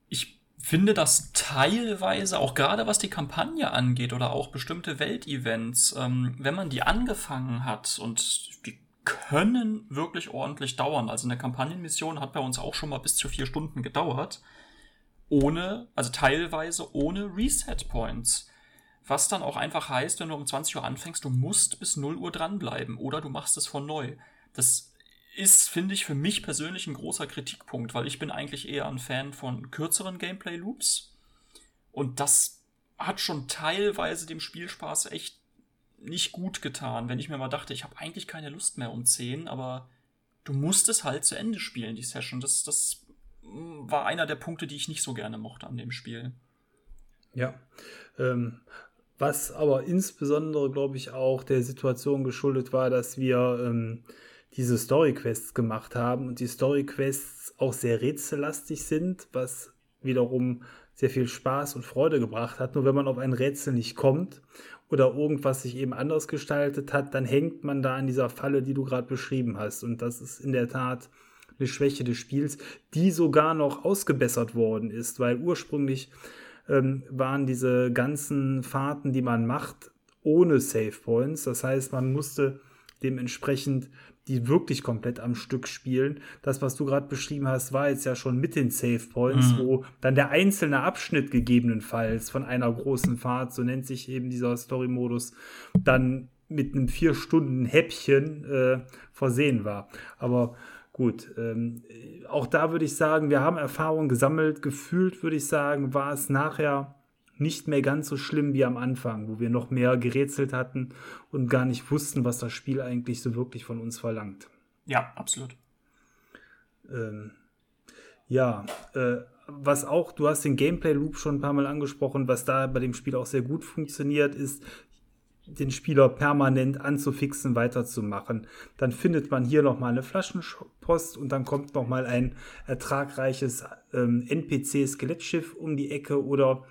ich finde das teilweise, auch gerade was die Kampagne angeht oder auch bestimmte Weltevents, ähm, wenn man die angefangen hat und die können wirklich ordentlich dauern. Also eine Kampagnenmission hat bei uns auch schon mal bis zu vier Stunden gedauert. Ohne, also teilweise ohne Reset Points. Was dann auch einfach heißt, wenn du um 20 Uhr anfängst, du musst bis 0 Uhr dranbleiben oder du machst es von neu. Das ist, finde ich, für mich persönlich ein großer Kritikpunkt, weil ich bin eigentlich eher ein Fan von kürzeren Gameplay-Loops. Und das hat schon teilweise dem Spielspaß echt nicht gut getan, wenn ich mir mal dachte, ich habe eigentlich keine Lust mehr um 10, aber du musst es halt zu Ende spielen, die Session. Das, das mm, war einer der Punkte, die ich nicht so gerne mochte an dem Spiel. Ja. Ähm, was aber insbesondere, glaube ich, auch der Situation geschuldet war, dass wir ähm, diese Story-Quests gemacht haben und die Story-Quests auch sehr rätsellastig sind, was wiederum sehr viel Spaß und Freude gebracht hat. Nur wenn man auf ein Rätsel nicht kommt oder irgendwas sich eben anders gestaltet hat, dann hängt man da an dieser Falle, die du gerade beschrieben hast. Und das ist in der Tat eine Schwäche des Spiels, die sogar noch ausgebessert worden ist, weil ursprünglich ähm, waren diese ganzen Fahrten, die man macht, ohne Save Points. Das heißt, man musste dementsprechend die wirklich komplett am Stück spielen. Das, was du gerade beschrieben hast, war jetzt ja schon mit den Save Points, mhm. wo dann der einzelne Abschnitt gegebenenfalls von einer großen Fahrt, so nennt sich eben dieser Story-Modus, dann mit einem vier Stunden Häppchen äh, versehen war. Aber gut, ähm, auch da würde ich sagen, wir haben Erfahrungen gesammelt. Gefühlt würde ich sagen, war es nachher nicht mehr ganz so schlimm wie am Anfang, wo wir noch mehr gerätselt hatten und gar nicht wussten, was das Spiel eigentlich so wirklich von uns verlangt. Ja, absolut. Ähm, ja, äh, was auch, du hast den Gameplay-Loop schon ein paar Mal angesprochen, was da bei dem Spiel auch sehr gut funktioniert, ist, den Spieler permanent anzufixen, weiterzumachen. Dann findet man hier nochmal eine Flaschenpost und dann kommt nochmal ein ertragreiches ähm, NPC-Skelettschiff um die Ecke oder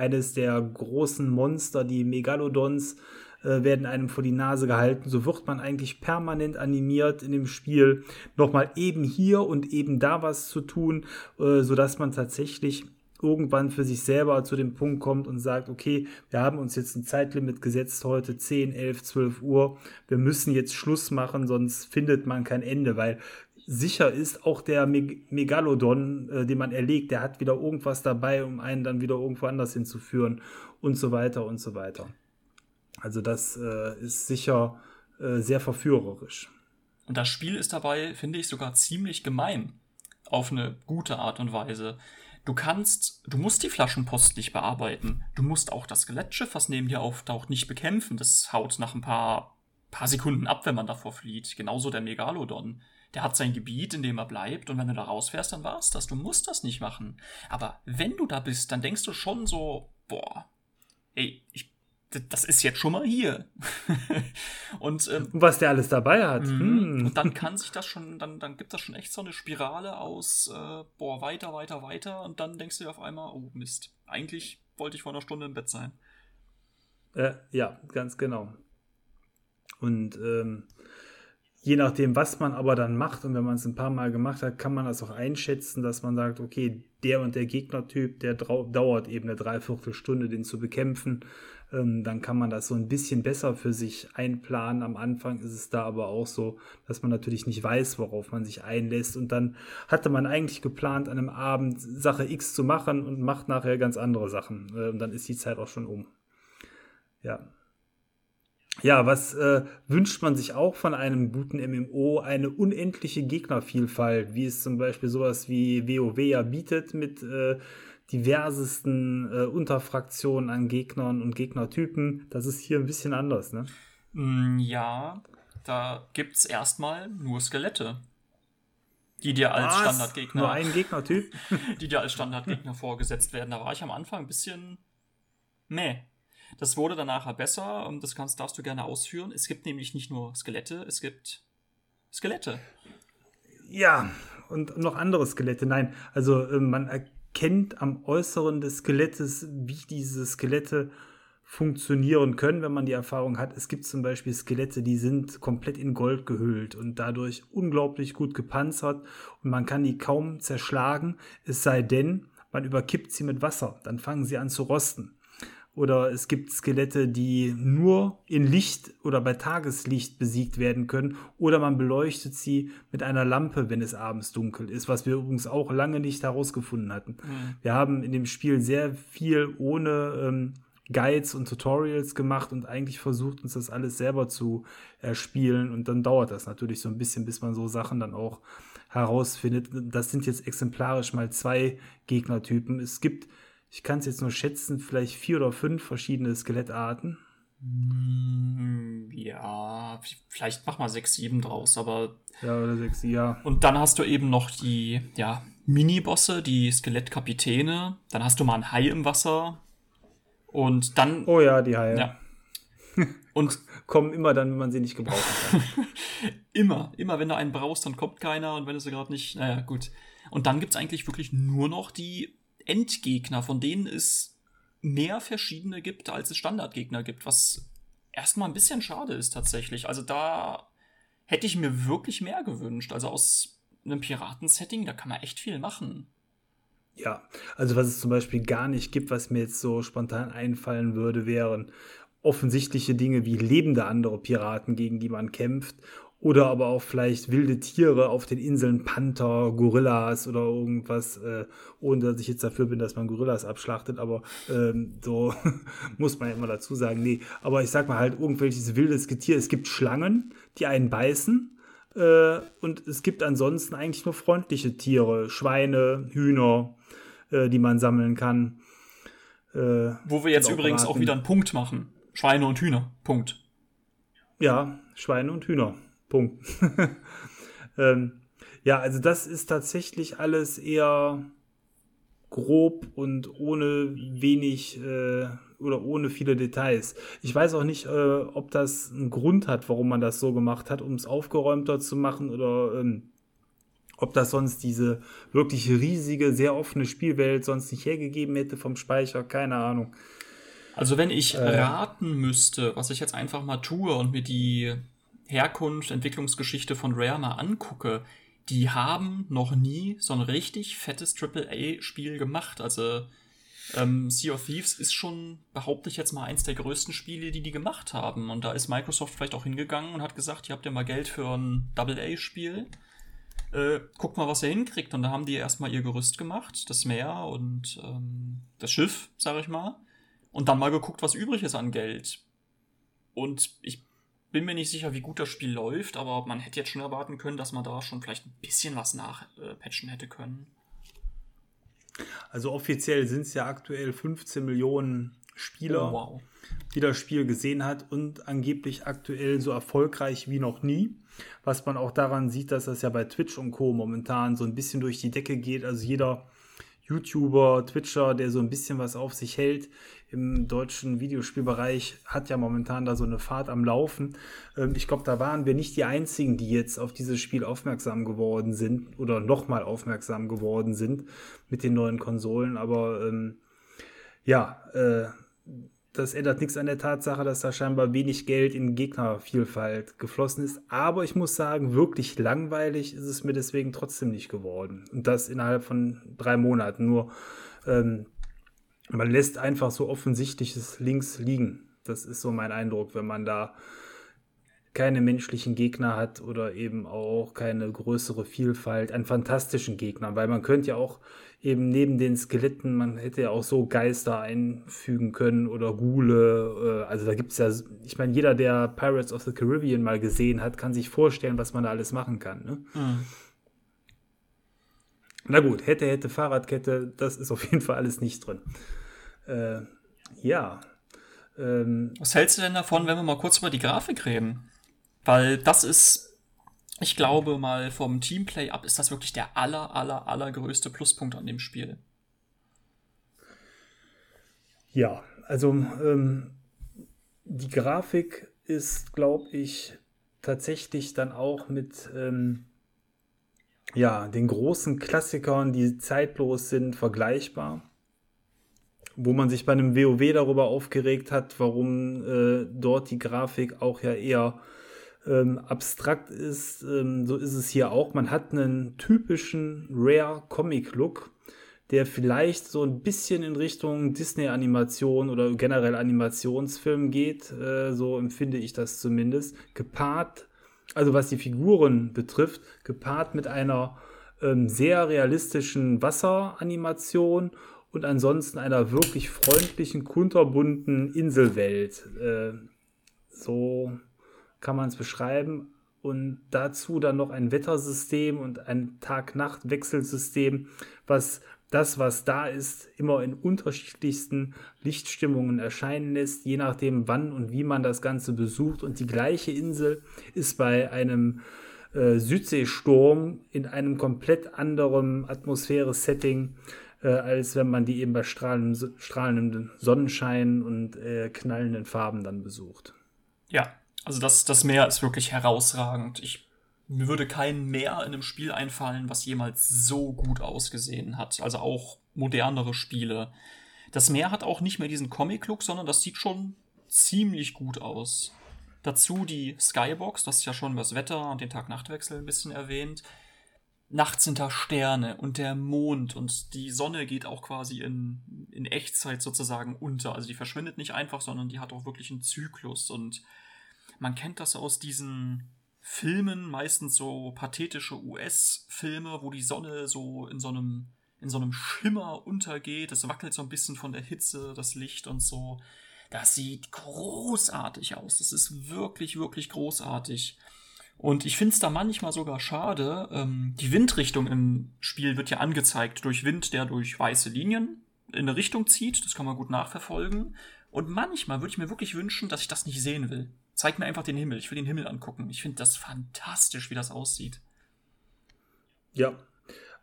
eines der großen Monster, die Megalodons, äh, werden einem vor die Nase gehalten. So wird man eigentlich permanent animiert in dem Spiel, nochmal eben hier und eben da was zu tun, äh, sodass man tatsächlich irgendwann für sich selber zu dem Punkt kommt und sagt, okay, wir haben uns jetzt ein Zeitlimit gesetzt heute 10, 11, 12 Uhr. Wir müssen jetzt Schluss machen, sonst findet man kein Ende, weil sicher ist, auch der Meg Megalodon, äh, den man erlegt, der hat wieder irgendwas dabei, um einen dann wieder irgendwo anders hinzuführen und so weiter und so weiter. Also das äh, ist sicher äh, sehr verführerisch. Und das Spiel ist dabei, finde ich, sogar ziemlich gemein. Auf eine gute Art und Weise. du kannst, du musst die Flaschenpost nicht bearbeiten. Du musst auch das Skelettschiff, was neben dir auftaucht, nicht bekämpfen. Das haut nach ein paar, paar Sekunden ab, wenn man davor flieht. Genauso der Megalodon. Der hat sein Gebiet, in dem er bleibt, und wenn du da rausfährst, dann war's das. Du musst das nicht machen. Aber wenn du da bist, dann denkst du schon so, boah, ey, ich das ist jetzt schon mal hier. <laughs> und ähm, was der alles dabei hat. Hm. Und dann kann sich das schon, dann, dann gibt das schon echt so eine Spirale aus, äh, boah, weiter, weiter, weiter. Und dann denkst du dir auf einmal, oh Mist, eigentlich wollte ich vor einer Stunde im Bett sein. Äh, ja, ganz genau. Und ähm, je nachdem, was man aber dann macht und wenn man es ein paar Mal gemacht hat, kann man das auch einschätzen, dass man sagt, okay, der und der Gegnertyp, der dauert eben eine Dreiviertelstunde, den zu bekämpfen ähm, dann kann man das so ein bisschen besser für sich einplanen. Am Anfang ist es da aber auch so, dass man natürlich nicht weiß, worauf man sich einlässt. Und dann hatte man eigentlich geplant, an einem Abend Sache X zu machen und macht nachher ganz andere Sachen. Äh, und dann ist die Zeit auch schon um. Ja. Ja, was äh, wünscht man sich auch von einem guten MMO? Eine unendliche Gegnervielfalt, wie es zum Beispiel sowas wie WoW ja bietet mit äh, diversesten äh, Unterfraktionen an Gegnern und Gegnertypen. Das ist hier ein bisschen anders, ne? Mm, ja, da gibt es erstmal nur Skelette. Die dir als Was? Standardgegner. Nur ein Gegnertyp? <laughs> die dir als Standardgegner vorgesetzt werden. Da war ich am Anfang ein bisschen. Meh. Das wurde dann nachher besser und das kannst, darfst du gerne ausführen. Es gibt nämlich nicht nur Skelette, es gibt Skelette. Ja, und noch andere Skelette. Nein, also äh, man kennt am Äußeren des Skelettes, wie diese Skelette funktionieren können, wenn man die Erfahrung hat. Es gibt zum Beispiel Skelette, die sind komplett in Gold gehüllt und dadurch unglaublich gut gepanzert und man kann die kaum zerschlagen, es sei denn, man überkippt sie mit Wasser, dann fangen sie an zu rosten. Oder es gibt Skelette, die nur in Licht oder bei Tageslicht besiegt werden können. Oder man beleuchtet sie mit einer Lampe, wenn es abends dunkel ist, was wir übrigens auch lange nicht herausgefunden hatten. Mhm. Wir haben in dem Spiel sehr viel ohne ähm, Guides und Tutorials gemacht und eigentlich versucht, uns das alles selber zu erspielen. Und dann dauert das natürlich so ein bisschen, bis man so Sachen dann auch herausfindet. Das sind jetzt exemplarisch mal zwei Gegnertypen. Es gibt ich kann es jetzt nur schätzen, vielleicht vier oder fünf verschiedene Skelettarten. Ja, vielleicht mach mal sechs, sieben draus, aber. Ja, oder sechs, ja. Und dann hast du eben noch die, ja, Mini-Bosse, die Skelettkapitäne. Dann hast du mal ein Hai im Wasser. Und dann. Oh ja, die Haie. Ja. <laughs> Und kommen immer dann, wenn man sie nicht gebrauchen kann. <laughs> immer, immer, wenn du einen brauchst, dann kommt keiner und wenn du sie gerade nicht, naja, gut. Und dann gibt es eigentlich wirklich nur noch die Endgegner, von denen es mehr verschiedene gibt, als es Standardgegner gibt, was erstmal ein bisschen schade ist tatsächlich. Also da hätte ich mir wirklich mehr gewünscht. Also aus einem Piratensetting, da kann man echt viel machen. Ja, also was es zum Beispiel gar nicht gibt, was mir jetzt so spontan einfallen würde, wären offensichtliche Dinge wie lebende andere Piraten, gegen die man kämpft oder aber auch vielleicht wilde Tiere auf den Inseln, Panther, Gorillas oder irgendwas, äh, ohne dass ich jetzt dafür bin, dass man Gorillas abschlachtet, aber ähm, so <laughs> muss man ja immer dazu sagen, nee. Aber ich sag mal halt irgendwelches wildes Getier. Es gibt Schlangen, die einen beißen. Äh, und es gibt ansonsten eigentlich nur freundliche Tiere, Schweine, Hühner, äh, die man sammeln kann. Äh, Wo wir jetzt übrigens auch wieder einen Punkt machen. Schweine und Hühner. Punkt. Ja, Schweine und Hühner. Punkt. <laughs> ähm, ja, also das ist tatsächlich alles eher grob und ohne wenig äh, oder ohne viele Details. Ich weiß auch nicht, äh, ob das einen Grund hat, warum man das so gemacht hat, um es aufgeräumter zu machen oder ähm, ob das sonst diese wirklich riesige, sehr offene Spielwelt sonst nicht hergegeben hätte vom Speicher, keine Ahnung. Also wenn ich äh, raten müsste, was ich jetzt einfach mal tue und mir die Herkunft, Entwicklungsgeschichte von Rare mal angucke, die haben noch nie so ein richtig fettes AAA-Spiel gemacht. Also ähm, Sea of Thieves ist schon, behaupte ich jetzt mal, eins der größten Spiele, die die gemacht haben. Und da ist Microsoft vielleicht auch hingegangen und hat gesagt, ihr habt ja mal Geld für ein AA-Spiel. Äh, guckt mal, was ihr hinkriegt. Und da haben die erstmal ihr Gerüst gemacht, das Meer und ähm, das Schiff, sag ich mal. Und dann mal geguckt, was übrig ist an Geld. Und ich bin mir nicht sicher, wie gut das Spiel läuft, aber man hätte jetzt schon erwarten können, dass man da schon vielleicht ein bisschen was nachpatchen äh, hätte können. Also offiziell sind es ja aktuell 15 Millionen Spieler, oh, wow. die das Spiel gesehen hat und angeblich aktuell so erfolgreich wie noch nie. Was man auch daran sieht, dass das ja bei Twitch und Co. momentan so ein bisschen durch die Decke geht. Also jeder YouTuber, Twitcher, der so ein bisschen was auf sich hält im deutschen Videospielbereich, hat ja momentan da so eine Fahrt am Laufen. Ähm, ich glaube, da waren wir nicht die Einzigen, die jetzt auf dieses Spiel aufmerksam geworden sind oder nochmal aufmerksam geworden sind mit den neuen Konsolen. Aber ähm, ja, äh, das ändert nichts an der Tatsache, dass da scheinbar wenig Geld in Gegnervielfalt geflossen ist. Aber ich muss sagen, wirklich langweilig ist es mir deswegen trotzdem nicht geworden. Und das innerhalb von drei Monaten. Nur ähm, man lässt einfach so offensichtliches links liegen. Das ist so mein Eindruck, wenn man da keine menschlichen Gegner hat oder eben auch keine größere Vielfalt an fantastischen Gegnern, weil man könnte ja auch eben neben den Skeletten, man hätte ja auch so Geister einfügen können oder Gule. Äh, also da gibt es ja, ich meine, jeder, der Pirates of the Caribbean mal gesehen hat, kann sich vorstellen, was man da alles machen kann. Ne? Mhm. Na gut, hätte, hätte, Fahrradkette, das ist auf jeden Fall alles nicht drin. Äh, ja. Ähm, was hältst du denn davon, wenn wir mal kurz über die Grafik reden? Weil das ist ich glaube mal vom Teamplay ab ist das wirklich der aller, aller, allergrößte Pluspunkt an dem Spiel. Ja, also ähm, die Grafik ist, glaube ich, tatsächlich dann auch mit ähm, ja, den großen Klassikern, die zeitlos sind, vergleichbar. Wo man sich bei einem WoW darüber aufgeregt hat, warum äh, dort die Grafik auch ja eher ähm, abstrakt ist, ähm, so ist es hier auch. Man hat einen typischen Rare Comic Look, der vielleicht so ein bisschen in Richtung Disney-Animation oder generell Animationsfilm geht. Äh, so empfinde ich das zumindest. Gepaart, also was die Figuren betrifft, gepaart mit einer ähm, sehr realistischen Wasseranimation und ansonsten einer wirklich freundlichen, kunterbunten Inselwelt. Äh, so kann man es beschreiben. Und dazu dann noch ein Wettersystem und ein Tag-Nacht-Wechselsystem, was das, was da ist, immer in unterschiedlichsten Lichtstimmungen erscheinen lässt, je nachdem, wann und wie man das Ganze besucht. Und die gleiche Insel ist bei einem äh, Südseesturm in einem komplett anderen Atmosphäre-Setting, äh, als wenn man die eben bei strahlendem, strahlendem Sonnenschein und äh, knallenden Farben dann besucht. Ja, also das, das Meer ist wirklich herausragend. Ich, mir würde kein Meer in einem Spiel einfallen, was jemals so gut ausgesehen hat. Also auch modernere Spiele. Das Meer hat auch nicht mehr diesen Comic-Look, sondern das sieht schon ziemlich gut aus. Dazu die Skybox, das ist ja schon das Wetter und den Tag-Nacht-Wechsel ein bisschen erwähnt. Nachts sind da Sterne und der Mond und die Sonne geht auch quasi in, in Echtzeit sozusagen unter. Also die verschwindet nicht einfach, sondern die hat auch wirklich einen Zyklus und man kennt das aus diesen Filmen, meistens so pathetische US-Filme, wo die Sonne so in so einem in so einem Schimmer untergeht. Es wackelt so ein bisschen von der Hitze, das Licht und so. Das sieht großartig aus. Das ist wirklich, wirklich großartig. Und ich finde es da manchmal sogar schade. Ähm, die Windrichtung im Spiel wird ja angezeigt durch Wind, der durch weiße Linien in eine Richtung zieht. Das kann man gut nachverfolgen. Und manchmal würde ich mir wirklich wünschen, dass ich das nicht sehen will. Zeig mir einfach den Himmel. Ich will den Himmel angucken. Ich finde das fantastisch, wie das aussieht. Ja,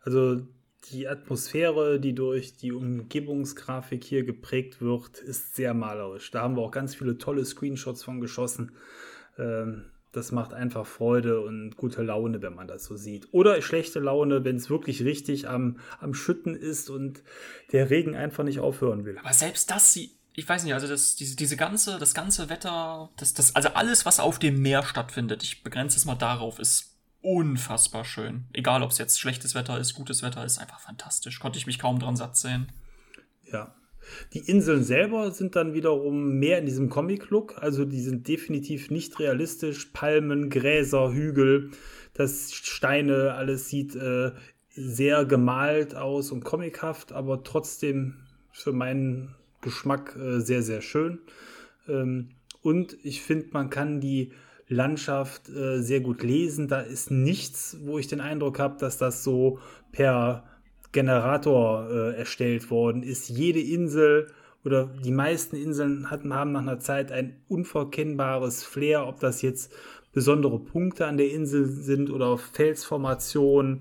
also die Atmosphäre, die durch die Umgebungsgrafik hier geprägt wird, ist sehr malerisch. Da haben wir auch ganz viele tolle Screenshots von geschossen. Ähm, das macht einfach Freude und gute Laune, wenn man das so sieht. Oder schlechte Laune, wenn es wirklich richtig am, am Schütten ist und der Regen einfach nicht aufhören will. Aber selbst das sieht ich weiß nicht, also das, diese, diese ganze, das ganze Wetter, das, das, also alles, was auf dem Meer stattfindet, ich begrenze es mal darauf, ist unfassbar schön. Egal, ob es jetzt schlechtes Wetter ist, gutes Wetter ist, einfach fantastisch. Konnte ich mich kaum dran satt sehen. Ja. Die Inseln selber sind dann wiederum mehr in diesem Comic-Look, also die sind definitiv nicht realistisch. Palmen, Gräser, Hügel, das Steine, alles sieht äh, sehr gemalt aus und comichaft, aber trotzdem für meinen Geschmack äh, sehr, sehr schön. Ähm, und ich finde, man kann die Landschaft äh, sehr gut lesen. Da ist nichts, wo ich den Eindruck habe, dass das so per Generator äh, erstellt worden ist. Jede Insel oder die meisten Inseln hatten, haben nach einer Zeit ein unverkennbares Flair, ob das jetzt besondere Punkte an der Insel sind oder Felsformationen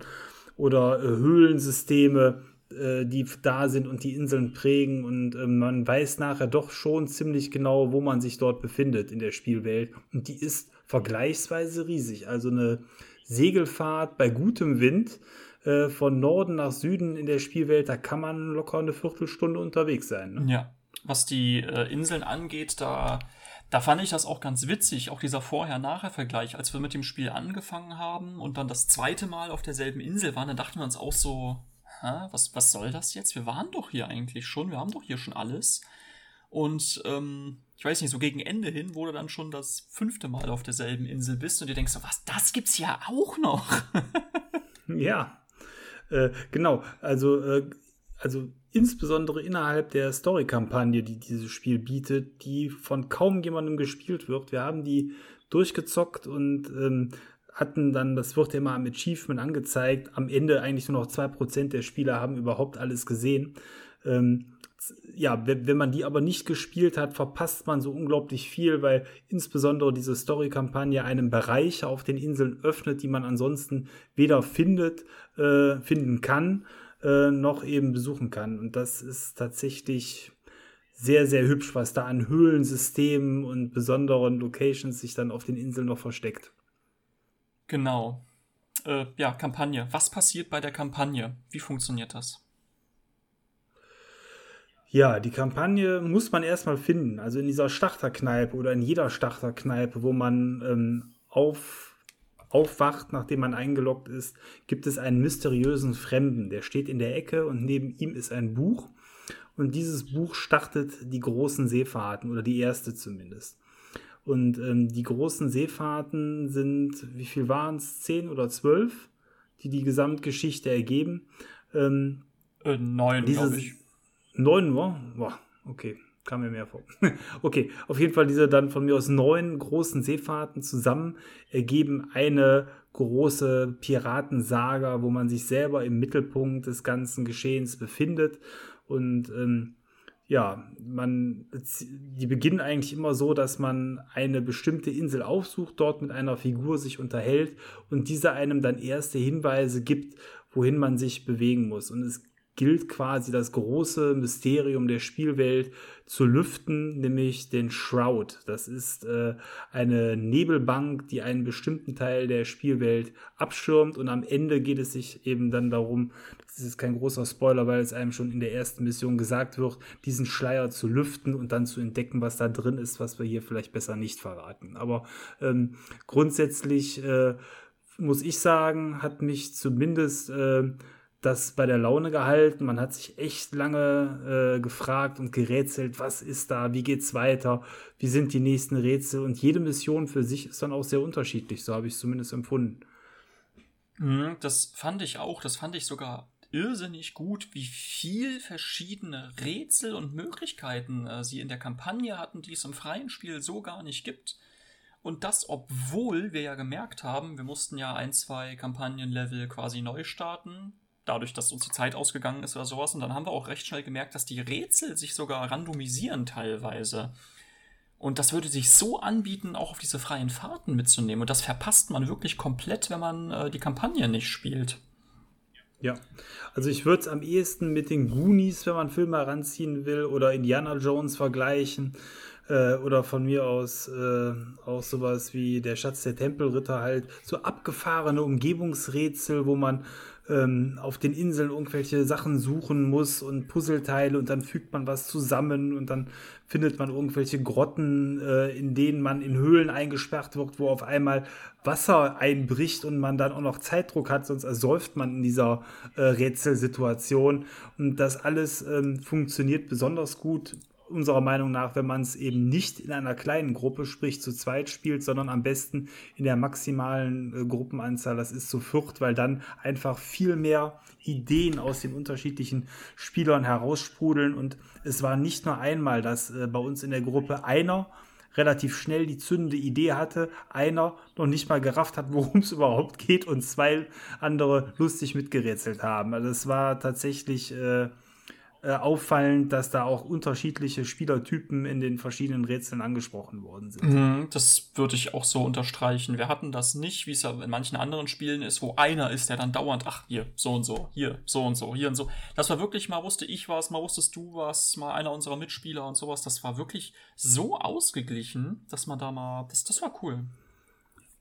oder äh, Höhlensysteme, äh, die da sind und die Inseln prägen. Und äh, man weiß nachher doch schon ziemlich genau, wo man sich dort befindet in der Spielwelt. Und die ist vergleichsweise riesig. Also eine Segelfahrt bei gutem Wind äh, von Norden nach Süden in der Spielwelt, da kann man locker eine Viertelstunde unterwegs sein. Ne? Ja, was die äh, Inseln angeht, da, da fand ich das auch ganz witzig, auch dieser Vorher-Nachher-Vergleich, als wir mit dem Spiel angefangen haben und dann das zweite Mal auf derselben Insel waren, dann dachten wir uns auch so, Hä, was, was soll das jetzt? Wir waren doch hier eigentlich schon, wir haben doch hier schon alles. Und ähm, ich weiß nicht, so gegen Ende hin, wo du dann schon das fünfte Mal auf derselben Insel bist und dir denkst so, was, das gibt's ja auch noch. <laughs> ja, äh, genau. Also, äh, also insbesondere innerhalb der Story-Kampagne, die dieses Spiel bietet, die von kaum jemandem gespielt wird. Wir haben die durchgezockt und ähm, hatten dann, das wird ja immer am Achievement angezeigt, am Ende eigentlich nur noch 2% der Spieler haben überhaupt alles gesehen. Ähm, ja, wenn, man die aber nicht gespielt hat, verpasst man so unglaublich viel, weil insbesondere diese Story-Kampagne einen Bereich auf den Inseln öffnet, die man ansonsten weder findet, äh, finden kann, äh, noch eben besuchen kann. Und das ist tatsächlich sehr, sehr hübsch, was da an Höhlensystemen und besonderen Locations sich dann auf den Inseln noch versteckt. Genau. Äh, ja, Kampagne. Was passiert bei der Kampagne? Wie funktioniert das? Ja, die Kampagne muss man erstmal finden. Also in dieser Starterkneipe oder in jeder Starterkneipe, wo man ähm, auf, aufwacht, nachdem man eingeloggt ist, gibt es einen mysteriösen Fremden. Der steht in der Ecke und neben ihm ist ein Buch. Und dieses Buch startet die großen Seefahrten oder die erste zumindest. Und ähm, die großen Seefahrten sind, wie viel waren es? Zehn oder zwölf, die die Gesamtgeschichte ergeben. Ähm, äh, neun, glaube ich. Neun nur? Boah, okay, kam mir mehr vor. <laughs> okay, auf jeden Fall diese dann von mir aus neun großen Seefahrten zusammen ergeben eine große Piratensaga, wo man sich selber im Mittelpunkt des ganzen Geschehens befindet. Und ähm, ja, man, die beginnen eigentlich immer so, dass man eine bestimmte Insel aufsucht, dort mit einer Figur sich unterhält und diese einem dann erste Hinweise gibt, wohin man sich bewegen muss. Und es gilt quasi das große Mysterium der Spielwelt zu lüften, nämlich den Shroud. Das ist äh, eine Nebelbank, die einen bestimmten Teil der Spielwelt abschirmt und am Ende geht es sich eben dann darum, das ist kein großer Spoiler, weil es einem schon in der ersten Mission gesagt wird, diesen Schleier zu lüften und dann zu entdecken, was da drin ist, was wir hier vielleicht besser nicht verraten. Aber ähm, grundsätzlich äh, muss ich sagen, hat mich zumindest äh, das bei der Laune gehalten. Man hat sich echt lange äh, gefragt und gerätselt, was ist da, wie geht's weiter, wie sind die nächsten Rätsel und jede Mission für sich ist dann auch sehr unterschiedlich, so habe ich es zumindest empfunden. Mhm, das fand ich auch, das fand ich sogar irrsinnig gut, wie viel verschiedene Rätsel und Möglichkeiten äh, sie in der Kampagne hatten, die es im freien Spiel so gar nicht gibt. Und das, obwohl wir ja gemerkt haben, wir mussten ja ein, zwei Kampagnenlevel quasi neu starten, dadurch, dass uns die Zeit ausgegangen ist oder sowas. Und dann haben wir auch recht schnell gemerkt, dass die Rätsel sich sogar randomisieren teilweise. Und das würde sich so anbieten, auch auf diese freien Fahrten mitzunehmen. Und das verpasst man wirklich komplett, wenn man äh, die Kampagne nicht spielt. Ja, also ich würde es am ehesten mit den Goonies, wenn man Filme heranziehen will, oder Indiana Jones vergleichen. Äh, oder von mir aus äh, auch sowas wie der Schatz der Tempelritter halt. So abgefahrene Umgebungsrätsel, wo man ähm, auf den Inseln irgendwelche Sachen suchen muss und Puzzleteile und dann fügt man was zusammen und dann findet man irgendwelche Grotten, äh, in denen man in Höhlen eingesperrt wird, wo auf einmal Wasser einbricht und man dann auch noch Zeitdruck hat, sonst ersäuft man in dieser äh, Rätselsituation. Und das alles ähm, funktioniert besonders gut unserer Meinung nach, wenn man es eben nicht in einer kleinen Gruppe, sprich zu zweit spielt, sondern am besten in der maximalen äh, Gruppenanzahl, das ist zu viert, weil dann einfach viel mehr Ideen aus den unterschiedlichen Spielern heraussprudeln. Und es war nicht nur einmal, dass äh, bei uns in der Gruppe einer relativ schnell die zündende Idee hatte, einer noch nicht mal gerafft hat, <laughs> worum es überhaupt geht und zwei andere lustig mitgerätselt haben. Also es war tatsächlich äh, äh, auffallend, dass da auch unterschiedliche Spielertypen in den verschiedenen Rätseln angesprochen worden sind. Mhm, das würde ich auch so unterstreichen. Wir hatten das nicht, wie es ja in manchen anderen Spielen ist, wo einer ist, der dann dauernd, ach, hier, so und so, hier, so und so, hier und so. Das war wirklich, mal wusste ich was, mal wusstest du was, mal einer unserer Mitspieler und sowas. Das war wirklich so ausgeglichen, dass man da mal, das, das war cool.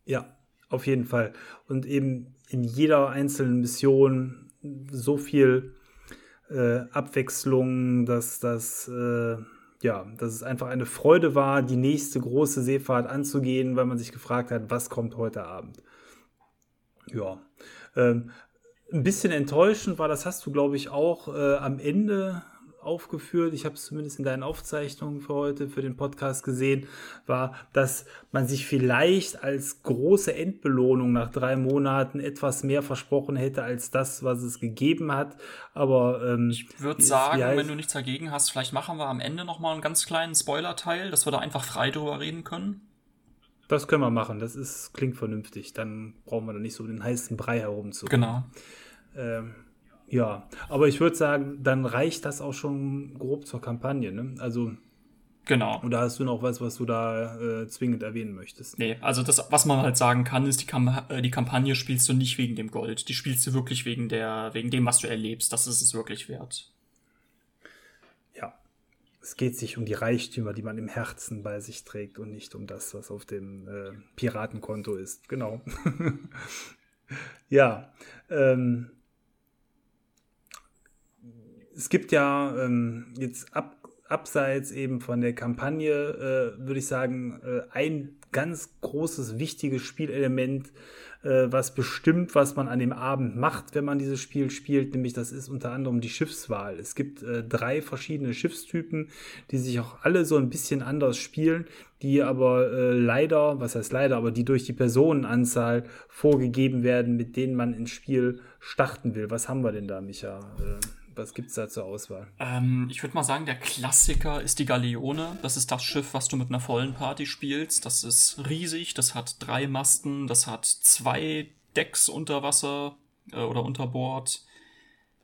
Ja, auf jeden Fall. Und eben in jeder einzelnen Mission so viel äh, Abwechslung, dass das äh, ja, dass es einfach eine Freude war, die nächste große Seefahrt anzugehen, weil man sich gefragt hat, was kommt heute Abend. Ja, ähm, ein bisschen enttäuschend war, das hast du, glaube ich, auch äh, am Ende aufgeführt, ich habe es zumindest in deinen Aufzeichnungen für heute, für den Podcast gesehen, war, dass man sich vielleicht als große Endbelohnung nach drei Monaten etwas mehr versprochen hätte als das, was es gegeben hat. Aber ähm, ich würde sagen, wenn du nichts dagegen hast, vielleicht machen wir am Ende nochmal einen ganz kleinen Spoiler-Teil, dass wir da einfach frei drüber reden können. Das können wir machen, das ist, klingt vernünftig. Dann brauchen wir da nicht so den heißen Brei herumzu. Genau. Ähm, ja, aber ich würde sagen, dann reicht das auch schon grob zur Kampagne. Ne? Also Genau. Oder hast du noch was, was du da äh, zwingend erwähnen möchtest? Nee, also das, was man halt sagen kann, ist, die, Kam äh, die Kampagne spielst du nicht wegen dem Gold. Die spielst du wirklich wegen der, wegen dem, was du erlebst. Das ist es wirklich wert. Ja. Es geht sich um die Reichtümer, die man im Herzen bei sich trägt und nicht um das, was auf dem äh, Piratenkonto ist. Genau. <laughs> ja. Ähm, es gibt ja ähm, jetzt ab, abseits eben von der Kampagne, äh, würde ich sagen, äh, ein ganz großes, wichtiges Spielelement, äh, was bestimmt, was man an dem Abend macht, wenn man dieses Spiel spielt, nämlich das ist unter anderem die Schiffswahl. Es gibt äh, drei verschiedene Schiffstypen, die sich auch alle so ein bisschen anders spielen, die aber äh, leider, was heißt leider, aber die durch die Personenanzahl vorgegeben werden, mit denen man ins Spiel starten will. Was haben wir denn da, Micha? Was gibt es da zur Auswahl? Ähm, ich würde mal sagen, der Klassiker ist die Galeone. Das ist das Schiff, was du mit einer vollen Party spielst. Das ist riesig, das hat drei Masten, das hat zwei Decks unter Wasser äh, oder unter Bord.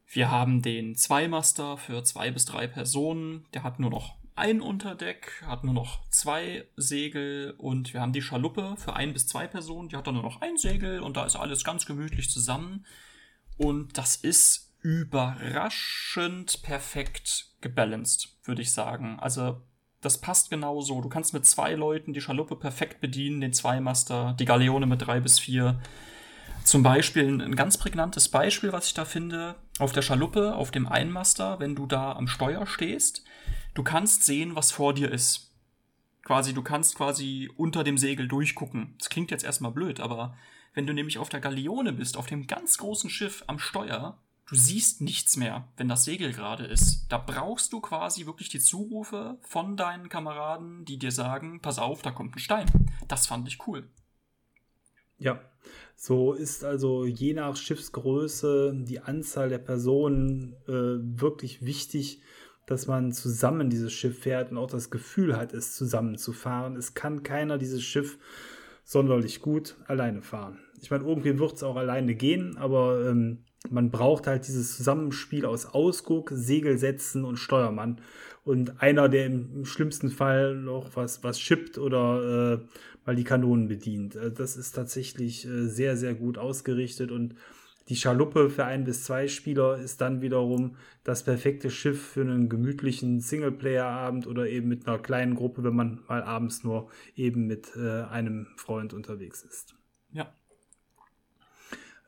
Wir haben den Zweimaster für zwei bis drei Personen. Der hat nur noch ein Unterdeck, hat nur noch zwei Segel und wir haben die Schaluppe für ein bis zwei Personen. Die hat dann nur noch ein Segel und da ist alles ganz gemütlich zusammen. Und das ist überraschend perfekt gebalanced, würde ich sagen. Also das passt genauso. Du kannst mit zwei Leuten die Schaluppe perfekt bedienen, den Zweimaster, die Galeone mit drei bis vier. Zum Beispiel ein ganz prägnantes Beispiel, was ich da finde, auf der Schaluppe, auf dem Einmaster, wenn du da am Steuer stehst, du kannst sehen, was vor dir ist. Quasi, du kannst quasi unter dem Segel durchgucken. Das klingt jetzt erstmal blöd, aber wenn du nämlich auf der Galeone bist, auf dem ganz großen Schiff am Steuer, du siehst nichts mehr, wenn das Segel gerade ist. Da brauchst du quasi wirklich die Zurufe von deinen Kameraden, die dir sagen, pass auf, da kommt ein Stein. Das fand ich cool. Ja, so ist also je nach Schiffsgröße die Anzahl der Personen äh, wirklich wichtig, dass man zusammen dieses Schiff fährt und auch das Gefühl hat, es zusammenzufahren. Es kann keiner dieses Schiff sonderlich gut alleine fahren. Ich meine, irgendwie wird es auch alleine gehen, aber ähm, man braucht halt dieses Zusammenspiel aus Ausguck, Segelsätzen und Steuermann. Und einer, der im, schlimmsten Fall noch was, was schippt oder äh, mal die Kanonen bedient. Äh, das ist tatsächlich äh, sehr, sehr gut ausgerichtet und die Schaluppe für ein bis zwei Spieler ist dann wiederum das perfekte Schiff für einen gemütlichen Singleplayer-Abend oder eben mit einer kleinen Gruppe, wenn man mal abends nur eben mit äh, einem Freund unterwegs ist. Ja.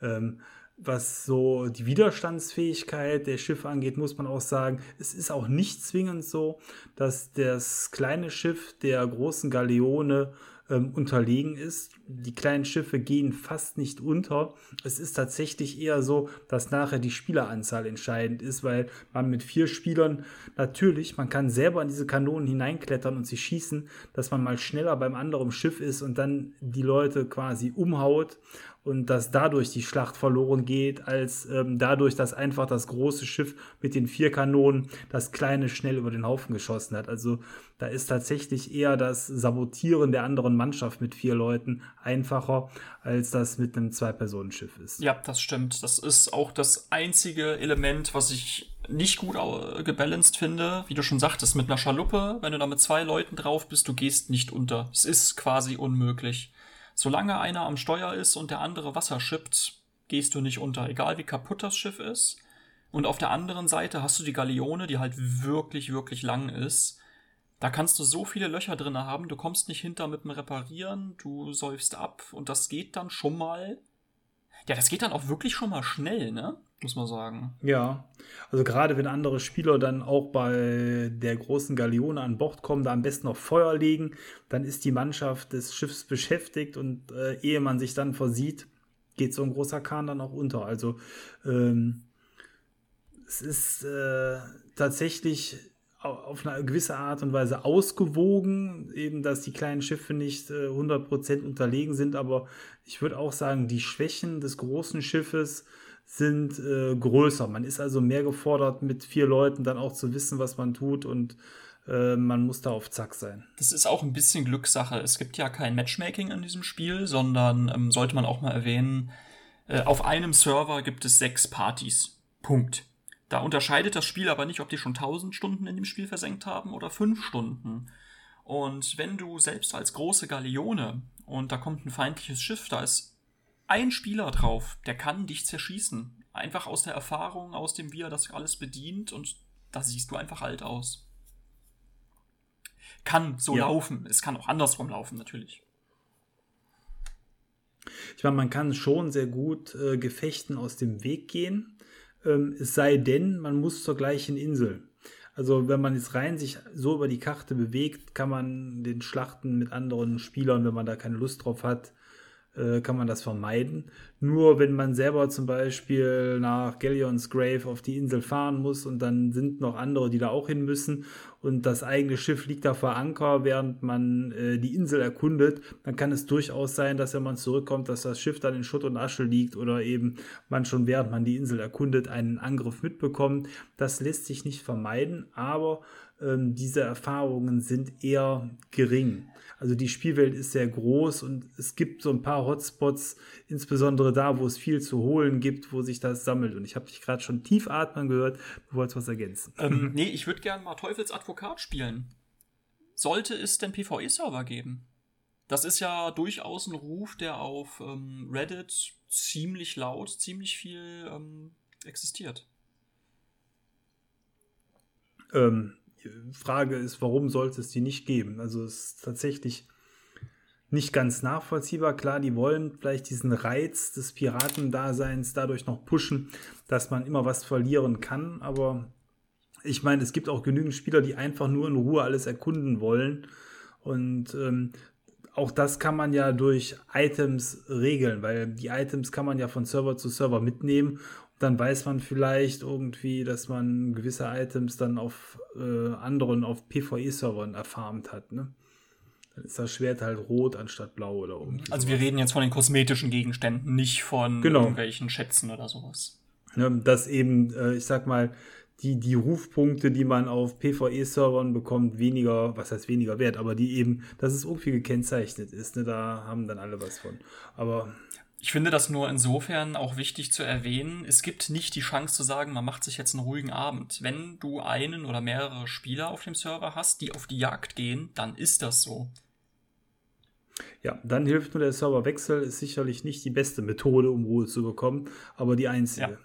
Ähm, was so die Widerstandsfähigkeit der Schiffe angeht, muss man auch sagen, es ist auch nicht zwingend so, dass das kleine Schiff der großen Galeone ähm, unterlegen ist. Die kleinen Schiffe gehen fast nicht unter. Es ist tatsächlich eher so, dass nachher die Spieleranzahl entscheidend ist, weil man mit vier Spielern natürlich, man kann selber in diese Kanonen hineinklettern und sie schießen, dass man mal schneller beim anderen Schiff ist und dann die Leute quasi umhaut und dass dadurch die Schlacht verloren geht, als ähm, dadurch, dass einfach das große Schiff mit den vier Kanonen das kleine schnell über den Haufen geschossen hat. Also da ist tatsächlich eher das Sabotieren der anderen Mannschaft mit vier Leuten einfacher, als das mit einem Zwei-Personen-Schiff ist. Ja, das stimmt. Das ist auch das einzige Element, was ich nicht gut gebalanced finde. Wie du schon sagtest, mit einer Schaluppe, wenn du da mit zwei Leuten drauf bist, du gehst nicht unter. Es ist quasi unmöglich. Solange einer am Steuer ist und der andere Wasser schippt, gehst du nicht unter. Egal wie kaputt das Schiff ist. Und auf der anderen Seite hast du die Galeone, die halt wirklich, wirklich lang ist. Da kannst du so viele Löcher drin haben, du kommst nicht hinter mit dem Reparieren, du säufst ab und das geht dann schon mal. Ja, das geht dann auch wirklich schon mal schnell, ne? Muss man sagen. Ja, also gerade wenn andere Spieler dann auch bei der großen Galeone an Bord kommen, da am besten noch Feuer legen, dann ist die Mannschaft des Schiffs beschäftigt und äh, ehe man sich dann versieht, geht so ein großer Kahn dann auch unter. Also ähm, es ist äh, tatsächlich auf eine gewisse Art und Weise ausgewogen, eben dass die kleinen Schiffe nicht äh, 100% unterlegen sind, aber ich würde auch sagen, die Schwächen des großen Schiffes sind äh, größer. Man ist also mehr gefordert, mit vier Leuten dann auch zu wissen, was man tut und äh, man muss da auf Zack sein. Das ist auch ein bisschen Glückssache. Es gibt ja kein Matchmaking in diesem Spiel, sondern ähm, sollte man auch mal erwähnen, äh, auf einem Server gibt es sechs Partys. Punkt. Da unterscheidet das Spiel aber nicht, ob die schon 1000 Stunden in dem Spiel versenkt haben oder 5 Stunden. Und wenn du selbst als große Galeone und da kommt ein feindliches Schiff, da ist ein Spieler drauf, der kann dich zerschießen. Einfach aus der Erfahrung, aus dem, wie er das alles bedient und da siehst du einfach alt aus. Kann so ja. laufen. Es kann auch andersrum laufen, natürlich. Ich meine, man kann schon sehr gut äh, Gefechten aus dem Weg gehen ähm, es sei denn, man muss zur gleichen Insel. Also wenn man jetzt rein sich so über die Karte bewegt, kann man den Schlachten mit anderen Spielern, wenn man da keine Lust drauf hat, äh, kann man das vermeiden. Nur wenn man selber zum Beispiel nach Galleons Grave auf die Insel fahren muss und dann sind noch andere, die da auch hin müssen und das eigene Schiff liegt da vor Anker, während man äh, die Insel erkundet, dann kann es durchaus sein, dass wenn man zurückkommt, dass das Schiff dann in Schutt und Asche liegt oder eben man schon während man die Insel erkundet einen Angriff mitbekommt. Das lässt sich nicht vermeiden, aber ähm, diese Erfahrungen sind eher gering. Also die Spielwelt ist sehr groß und es gibt so ein paar Hotspots, insbesondere da, wo es viel zu holen gibt, wo sich das sammelt. Und ich habe dich gerade schon tief atmen gehört, du wolltest was ergänzen. Ähm, nee, ich würde gerne mal Teufelsadvokat spielen. Sollte es denn PvE-Server geben? Das ist ja durchaus ein Ruf, der auf ähm, Reddit ziemlich laut, ziemlich viel ähm, existiert. Ähm, Frage ist, warum sollte es die nicht geben? Also es ist tatsächlich nicht ganz nachvollziehbar. Klar, die wollen vielleicht diesen Reiz des Piratendaseins dadurch noch pushen, dass man immer was verlieren kann. Aber ich meine, es gibt auch genügend Spieler, die einfach nur in Ruhe alles erkunden wollen. Und ähm, auch das kann man ja durch Items regeln, weil die Items kann man ja von Server zu Server mitnehmen dann weiß man vielleicht irgendwie, dass man gewisse Items dann auf äh, anderen, auf PvE-Servern erfarmt hat, ne? Dann ist das Schwert halt rot anstatt blau oder irgendwie. Also wir reden jetzt von den kosmetischen Gegenständen, nicht von genau. irgendwelchen Schätzen oder sowas. Ne, dass eben, äh, ich sag mal, die, die Rufpunkte, die man auf PvE-Servern bekommt, weniger, was heißt weniger wert, aber die eben, dass es irgendwie gekennzeichnet ist, ne, da haben dann alle was von. Aber ich finde das nur insofern auch wichtig zu erwähnen. Es gibt nicht die Chance zu sagen, man macht sich jetzt einen ruhigen Abend. Wenn du einen oder mehrere Spieler auf dem Server hast, die auf die Jagd gehen, dann ist das so. Ja, dann hilft nur der Serverwechsel, ist sicherlich nicht die beste Methode, um Ruhe zu bekommen, aber die einzige. Ja.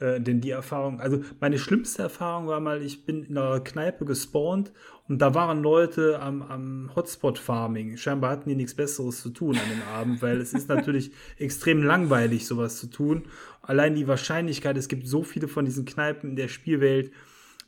Äh, denn die Erfahrung, also meine schlimmste Erfahrung war mal, ich bin in einer Kneipe gespawnt und da waren Leute am, am Hotspot-Farming. Scheinbar hatten die nichts Besseres zu tun an dem Abend, weil es ist natürlich <laughs> extrem langweilig, sowas zu tun. Allein die Wahrscheinlichkeit, es gibt so viele von diesen Kneipen in der Spielwelt,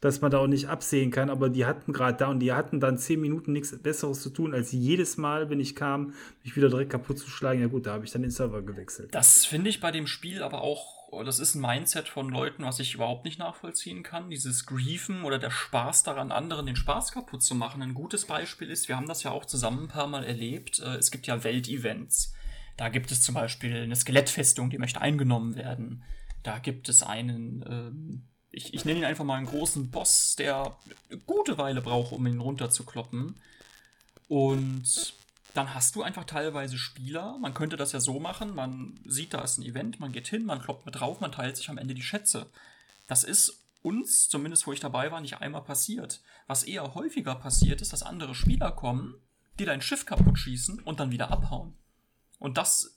dass man da auch nicht absehen kann, aber die hatten gerade da und die hatten dann zehn Minuten nichts Besseres zu tun, als jedes Mal, wenn ich kam, mich wieder direkt kaputt zu schlagen. Ja gut, da habe ich dann den Server gewechselt. Das finde ich bei dem Spiel aber auch, das ist ein Mindset von Leuten, was ich überhaupt nicht nachvollziehen kann. Dieses Griefen oder der Spaß daran, anderen den Spaß kaputt zu machen. Ein gutes Beispiel ist, wir haben das ja auch zusammen ein paar Mal erlebt, äh, es gibt ja Weltevents Da gibt es zum Beispiel eine Skelettfestung, die möchte eingenommen werden. Da gibt es einen, ähm, ich, ich nenne ihn einfach mal einen großen Boss, der eine gute Weile braucht, um ihn runterzukloppen. Und dann hast du einfach teilweise Spieler. Man könnte das ja so machen: man sieht, da ist ein Event, man geht hin, man kloppt mit drauf, man teilt sich am Ende die Schätze. Das ist uns, zumindest wo ich dabei war, nicht einmal passiert. Was eher häufiger passiert ist, dass andere Spieler kommen, die dein Schiff kaputt schießen und dann wieder abhauen. Und das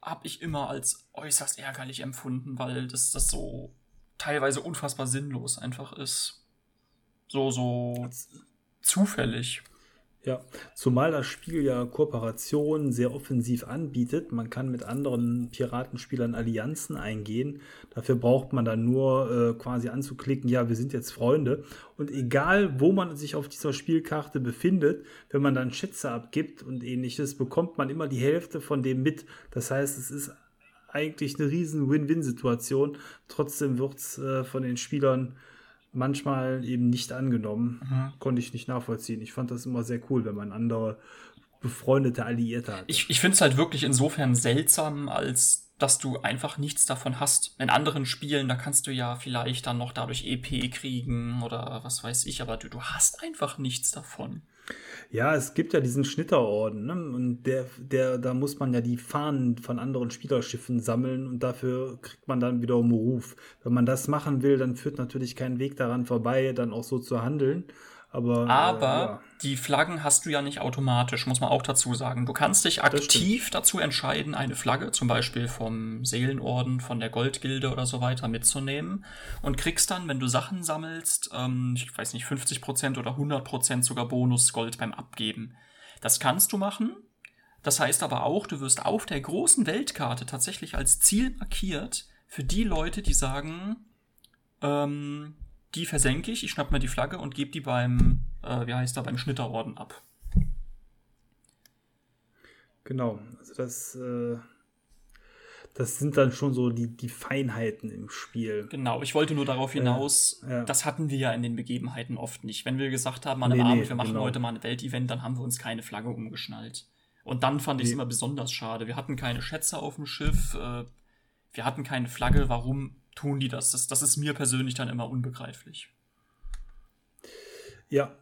habe ich immer als äußerst ärgerlich empfunden, weil das, das so teilweise unfassbar sinnlos einfach ist. So, so zufällig. Ja, zumal das Spiel ja Kooperationen sehr offensiv anbietet. Man kann mit anderen Piratenspielern Allianzen eingehen. Dafür braucht man dann nur äh, quasi anzuklicken, ja, wir sind jetzt Freunde. Und egal, wo man sich auf dieser Spielkarte befindet, wenn man dann Schätze abgibt und ähnliches, bekommt man immer die Hälfte von dem mit. Das heißt, es ist eigentlich eine riesen Win-Win-Situation. Trotzdem wird es äh, von den Spielern manchmal eben nicht angenommen. Mhm. Konnte ich nicht nachvollziehen. Ich fand das immer sehr cool, wenn man andere befreundete Alliierte hat. Ich, ich finde es halt wirklich insofern seltsam, als dass du einfach nichts davon hast. In anderen Spielen, da kannst du ja vielleicht dann noch dadurch EP kriegen oder was weiß ich, aber du, du hast einfach nichts davon. Ja, es gibt ja diesen Schnitterorden, ne? Und der, der, da muss man ja die Fahnen von anderen Spielerschiffen sammeln und dafür kriegt man dann wiederum Ruf. Wenn man das machen will, dann führt natürlich kein Weg daran vorbei, dann auch so zu handeln. Aber, Aber äh, ja. die Flaggen hast du ja nicht automatisch, muss man auch dazu sagen. Du kannst dich aktiv dazu entscheiden, eine Flagge, zum Beispiel vom Seelenorden, von der Goldgilde oder so weiter, mitzunehmen. Und kriegst dann, wenn du Sachen sammelst, ähm, ich weiß nicht, 50% oder 100% sogar Bonus Gold beim Abgeben. Das kannst du machen. Das heißt aber auch, du wirst auf der großen Weltkarte tatsächlich als Ziel markiert für die Leute, die sagen, ähm, die versenke ich, ich schnapp mir die Flagge und gebe die beim, äh, wie heißt da, beim Schnitterorden ab. Genau, also das, äh, das sind dann schon so die, die Feinheiten im Spiel. Genau, ich wollte nur darauf hinaus, äh, ja. das hatten wir ja in den Begebenheiten oft nicht. Wenn wir gesagt haben, an einem nee, Abend, wir machen genau. heute mal ein Weltevent, dann haben wir uns keine Flagge umgeschnallt. Und dann fand ich es nee. immer besonders schade. Wir hatten keine Schätze auf dem Schiff, äh, wir hatten keine Flagge. Warum tun die das? das? Das ist mir persönlich dann immer unbegreiflich. Ja,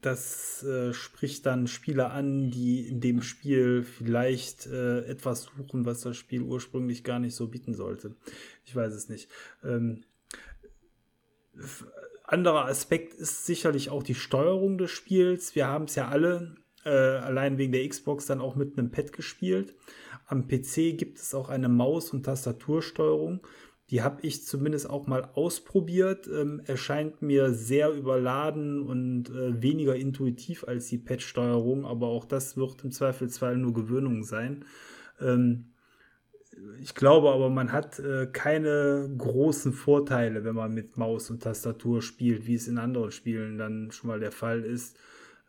das äh, spricht dann Spieler an, die in dem Spiel vielleicht äh, etwas suchen, was das Spiel ursprünglich gar nicht so bieten sollte. Ich weiß es nicht. Ähm, anderer Aspekt ist sicherlich auch die Steuerung des Spiels. Wir haben es ja alle äh, allein wegen der Xbox dann auch mit einem Pad gespielt. Am PC gibt es auch eine Maus- und Tastatursteuerung. Die habe ich zumindest auch mal ausprobiert. Ähm, erscheint mir sehr überladen und äh, weniger intuitiv als die Pad-Steuerung, aber auch das wird im Zweifelsfall nur Gewöhnung sein. Ähm, ich glaube aber, man hat äh, keine großen Vorteile, wenn man mit Maus und Tastatur spielt, wie es in anderen Spielen dann schon mal der Fall ist.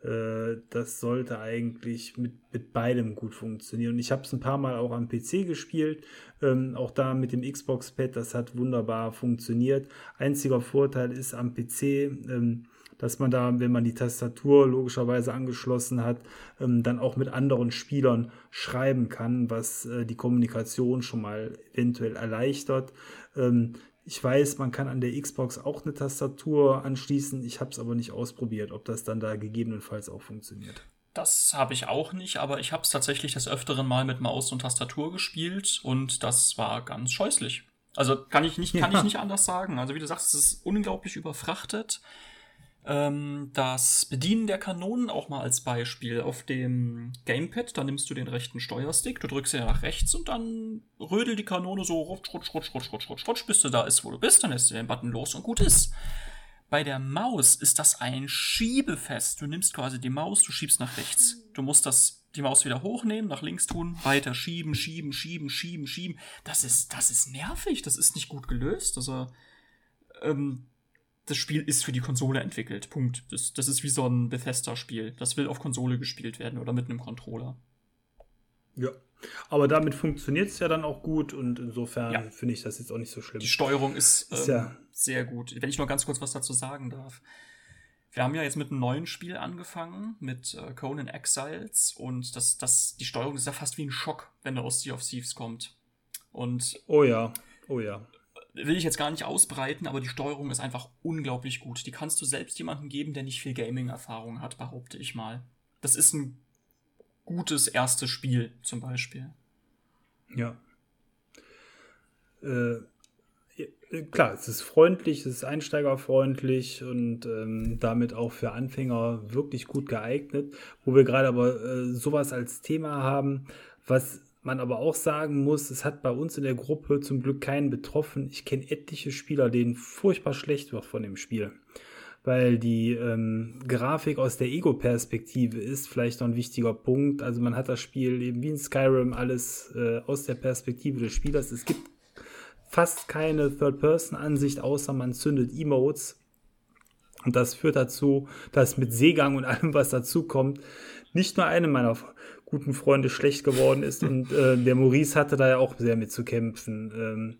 Äh, das sollte eigentlich mit, mit beidem gut funktionieren. Ich habe es ein paar Mal auch am PC gespielt, ähm, auch da mit dem Xbox-Pad, das hat wunderbar funktioniert. Einziger Vorteil ist am PC, ähm, dass man da, wenn man die Tastatur logischerweise angeschlossen hat, ähm, dann auch mit anderen Spielern schreiben kann, was äh, die Kommunikation schon mal eventuell erleichtert. Ich weiß, man kann an der Xbox auch eine Tastatur anschließen. Ich habe es aber nicht ausprobiert, ob das dann da gegebenenfalls auch funktioniert. Das habe ich auch nicht, aber ich habe es tatsächlich des Öfteren mal mit Maus und Tastatur gespielt und das war ganz scheußlich. Also kann ich nicht, kann ja. ich nicht anders sagen. Also wie du sagst, es ist unglaublich überfrachtet. Ähm, das Bedienen der Kanonen auch mal als Beispiel. Auf dem Gamepad, da nimmst du den rechten Steuerstick, du drückst ja nach rechts und dann rödelt die Kanone so rutsch, rutsch, rutsch, rutsch, rutsch, rutsch, rutsch, bis du da ist, wo du bist, dann lässt du den Button los und gut ist. Bei der Maus ist das ein Schiebefest. Du nimmst quasi die Maus, du schiebst nach rechts. Du musst das, die Maus wieder hochnehmen, nach links tun, weiter schieben, schieben, schieben, schieben, schieben. Das ist, das ist nervig, das ist nicht gut gelöst. Also, ähm, das Spiel ist für die Konsole entwickelt. Punkt. Das, das ist wie so ein Bethesda-Spiel. Das will auf Konsole gespielt werden oder mit einem Controller. Ja. Aber damit funktioniert es ja dann auch gut und insofern ja. finde ich das jetzt auch nicht so schlimm. Die Steuerung ist, ist ähm, ja sehr gut. Wenn ich noch ganz kurz was dazu sagen darf. wir haben ja jetzt mit einem neuen Spiel angefangen, mit äh, Conan Exiles, und das, das, die Steuerung ist ja fast wie ein Schock, wenn der aus Sea of Thieves kommt. Und. Oh ja, oh ja. Will ich jetzt gar nicht ausbreiten, aber die Steuerung ist einfach unglaublich gut. Die kannst du selbst jemandem geben, der nicht viel Gaming-Erfahrung hat, behaupte ich mal. Das ist ein gutes erstes Spiel, zum Beispiel. Ja. Äh, klar, es ist freundlich, es ist einsteigerfreundlich und ähm, damit auch für Anfänger wirklich gut geeignet. Wo wir gerade aber äh, sowas als Thema haben, was man aber auch sagen muss, es hat bei uns in der Gruppe zum Glück keinen betroffen. Ich kenne etliche Spieler, denen furchtbar schlecht wird von dem Spiel. Weil die ähm, Grafik aus der Ego-Perspektive ist vielleicht noch ein wichtiger Punkt. Also man hat das Spiel eben wie in Skyrim alles äh, aus der Perspektive des Spielers. Es gibt fast keine Third-Person-Ansicht, außer man zündet Emotes. Und das führt dazu, dass mit Seegang und allem, was dazu kommt, nicht nur einem meiner guten Freunde schlecht geworden ist. <laughs> Und äh, der Maurice hatte da ja auch sehr mit zu kämpfen. Ähm,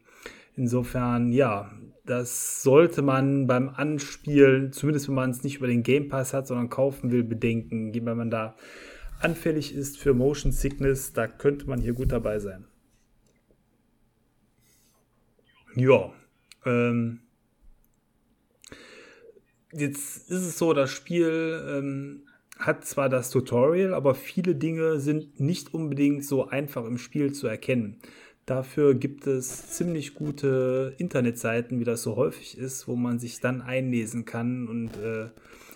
insofern, ja, das sollte man beim Anspielen, zumindest wenn man es nicht über den Game Pass hat, sondern kaufen will, bedenken. Wenn man da anfällig ist für Motion Sickness, da könnte man hier gut dabei sein. Ja. Ähm, jetzt ist es so, das Spiel ähm, hat zwar das Tutorial, aber viele Dinge sind nicht unbedingt so einfach im Spiel zu erkennen. Dafür gibt es ziemlich gute Internetseiten, wie das so häufig ist, wo man sich dann einlesen kann. Und äh,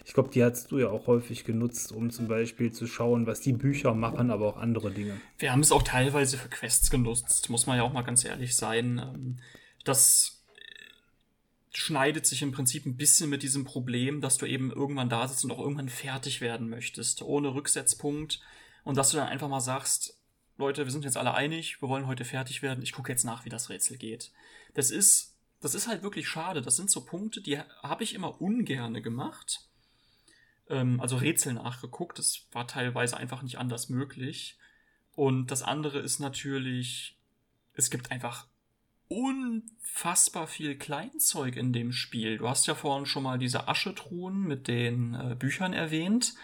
ich glaube, die hast du ja auch häufig genutzt, um zum Beispiel zu schauen, was die Bücher machen, aber auch andere Dinge. Wir haben es auch teilweise für Quests genutzt, muss man ja auch mal ganz ehrlich sein. Ähm, das schneidet sich im Prinzip ein bisschen mit diesem Problem, dass du eben irgendwann da sitzt und auch irgendwann fertig werden möchtest, ohne Rücksetzpunkt. Und dass du dann einfach mal sagst, Leute, wir sind jetzt alle einig, wir wollen heute fertig werden, ich gucke jetzt nach, wie das Rätsel geht. Das ist, das ist halt wirklich schade. Das sind so Punkte, die habe ich immer ungerne gemacht. Ähm, also Rätsel nachgeguckt, das war teilweise einfach nicht anders möglich. Und das andere ist natürlich, es gibt einfach unfassbar viel Kleinzeug in dem Spiel. Du hast ja vorhin schon mal diese Aschetruhen mit den äh, Büchern erwähnt.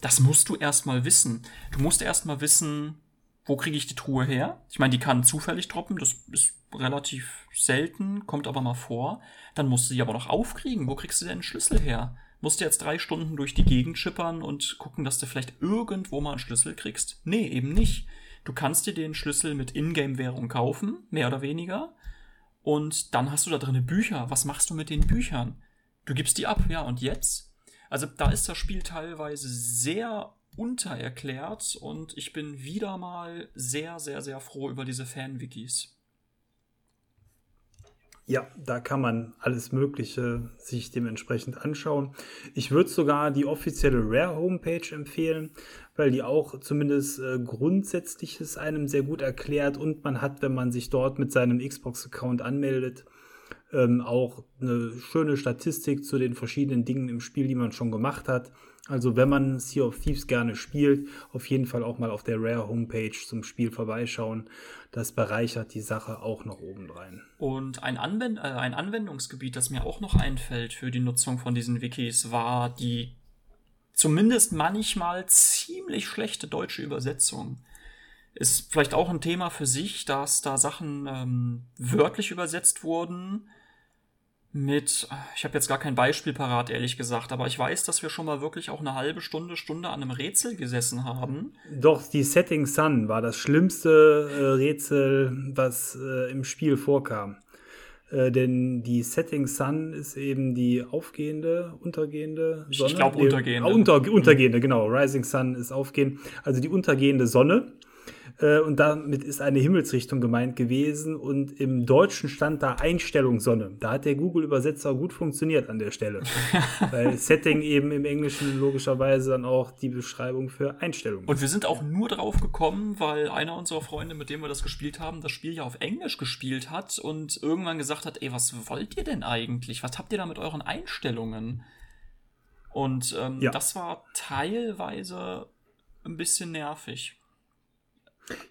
Das musst du erstmal wissen. Du musst erstmal wissen, wo kriege ich die Truhe her? Ich meine, die kann zufällig droppen, das ist relativ selten, kommt aber mal vor. Dann musst du sie aber noch aufkriegen. Wo kriegst du denn einen Schlüssel her? Musst du jetzt drei Stunden durch die Gegend schippern und gucken, dass du vielleicht irgendwo mal einen Schlüssel kriegst? Nee, eben nicht. Du kannst dir den Schlüssel mit Ingame-Währung kaufen, mehr oder weniger. Und dann hast du da drin Bücher. Was machst du mit den Büchern? Du gibst die ab, ja, und jetzt? Also da ist das Spiel teilweise sehr untererklärt und ich bin wieder mal sehr, sehr, sehr froh über diese Fan-Wikis. Ja, da kann man alles Mögliche sich dementsprechend anschauen. Ich würde sogar die offizielle Rare Homepage empfehlen, weil die auch zumindest äh, Grundsätzliches einem sehr gut erklärt und man hat, wenn man sich dort mit seinem Xbox-Account anmeldet, ähm, auch eine schöne Statistik zu den verschiedenen Dingen im Spiel, die man schon gemacht hat. Also wenn man Sea of Thieves gerne spielt, auf jeden Fall auch mal auf der Rare Homepage zum Spiel vorbeischauen. Das bereichert die Sache auch noch obendrein. Und ein, Anwend äh, ein Anwendungsgebiet, das mir auch noch einfällt für die Nutzung von diesen Wikis, war die zumindest manchmal ziemlich schlechte deutsche Übersetzung. Ist vielleicht auch ein Thema für sich, dass da Sachen ähm, wörtlich übersetzt wurden mit, ich habe jetzt gar kein Beispiel parat, ehrlich gesagt, aber ich weiß, dass wir schon mal wirklich auch eine halbe Stunde, Stunde an einem Rätsel gesessen haben. Doch, die Setting Sun war das schlimmste äh, Rätsel, was äh, im Spiel vorkam. Äh, denn die Setting Sun ist eben die aufgehende, untergehende Sonne. Ich glaube untergehende. Ah, unter, untergehende, genau. Rising Sun ist aufgehend. Also die untergehende Sonne. Äh, und damit ist eine Himmelsrichtung gemeint gewesen. Und im Deutschen stand da Einstellung Sonne. Da hat der Google-Übersetzer gut funktioniert an der Stelle. <laughs> Weil Setting eben im Englischen logischerweise dann auch die Beschreibung für Einstellung ist. Und wir sind auch nur drauf gekommen, weil einer unserer Freunde, mit dem wir das gespielt haben, das Spiel ja auf Englisch gespielt hat und irgendwann gesagt hat, ey, was wollt ihr denn eigentlich? Was habt ihr da mit euren Einstellungen? Und ähm, ja. das war teilweise ein bisschen nervig.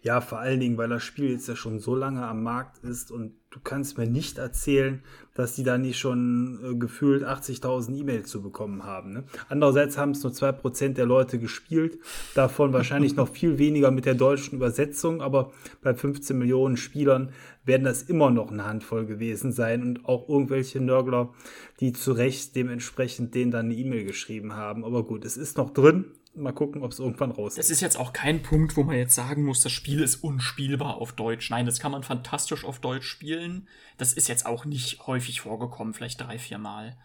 Ja, vor allen Dingen, weil das Spiel jetzt ja schon so lange am Markt ist und du kannst mir nicht erzählen, dass die da nicht schon äh, gefühlt 80.000 E-Mails zu bekommen haben. Ne? Andererseits haben es nur 2% der Leute gespielt, davon wahrscheinlich noch viel weniger mit der deutschen Übersetzung, aber bei 15 Millionen Spielern werden das immer noch eine Handvoll gewesen sein und auch irgendwelche Nörgler, die zu Recht dementsprechend denen dann eine E-Mail geschrieben haben. Aber gut, es ist noch drin mal gucken, ob es irgendwann rausgeht. Das ist jetzt auch kein Punkt, wo man jetzt sagen muss, das Spiel ist unspielbar auf Deutsch. Nein, das kann man fantastisch auf Deutsch spielen. Das ist jetzt auch nicht häufig vorgekommen, vielleicht drei, vier Mal.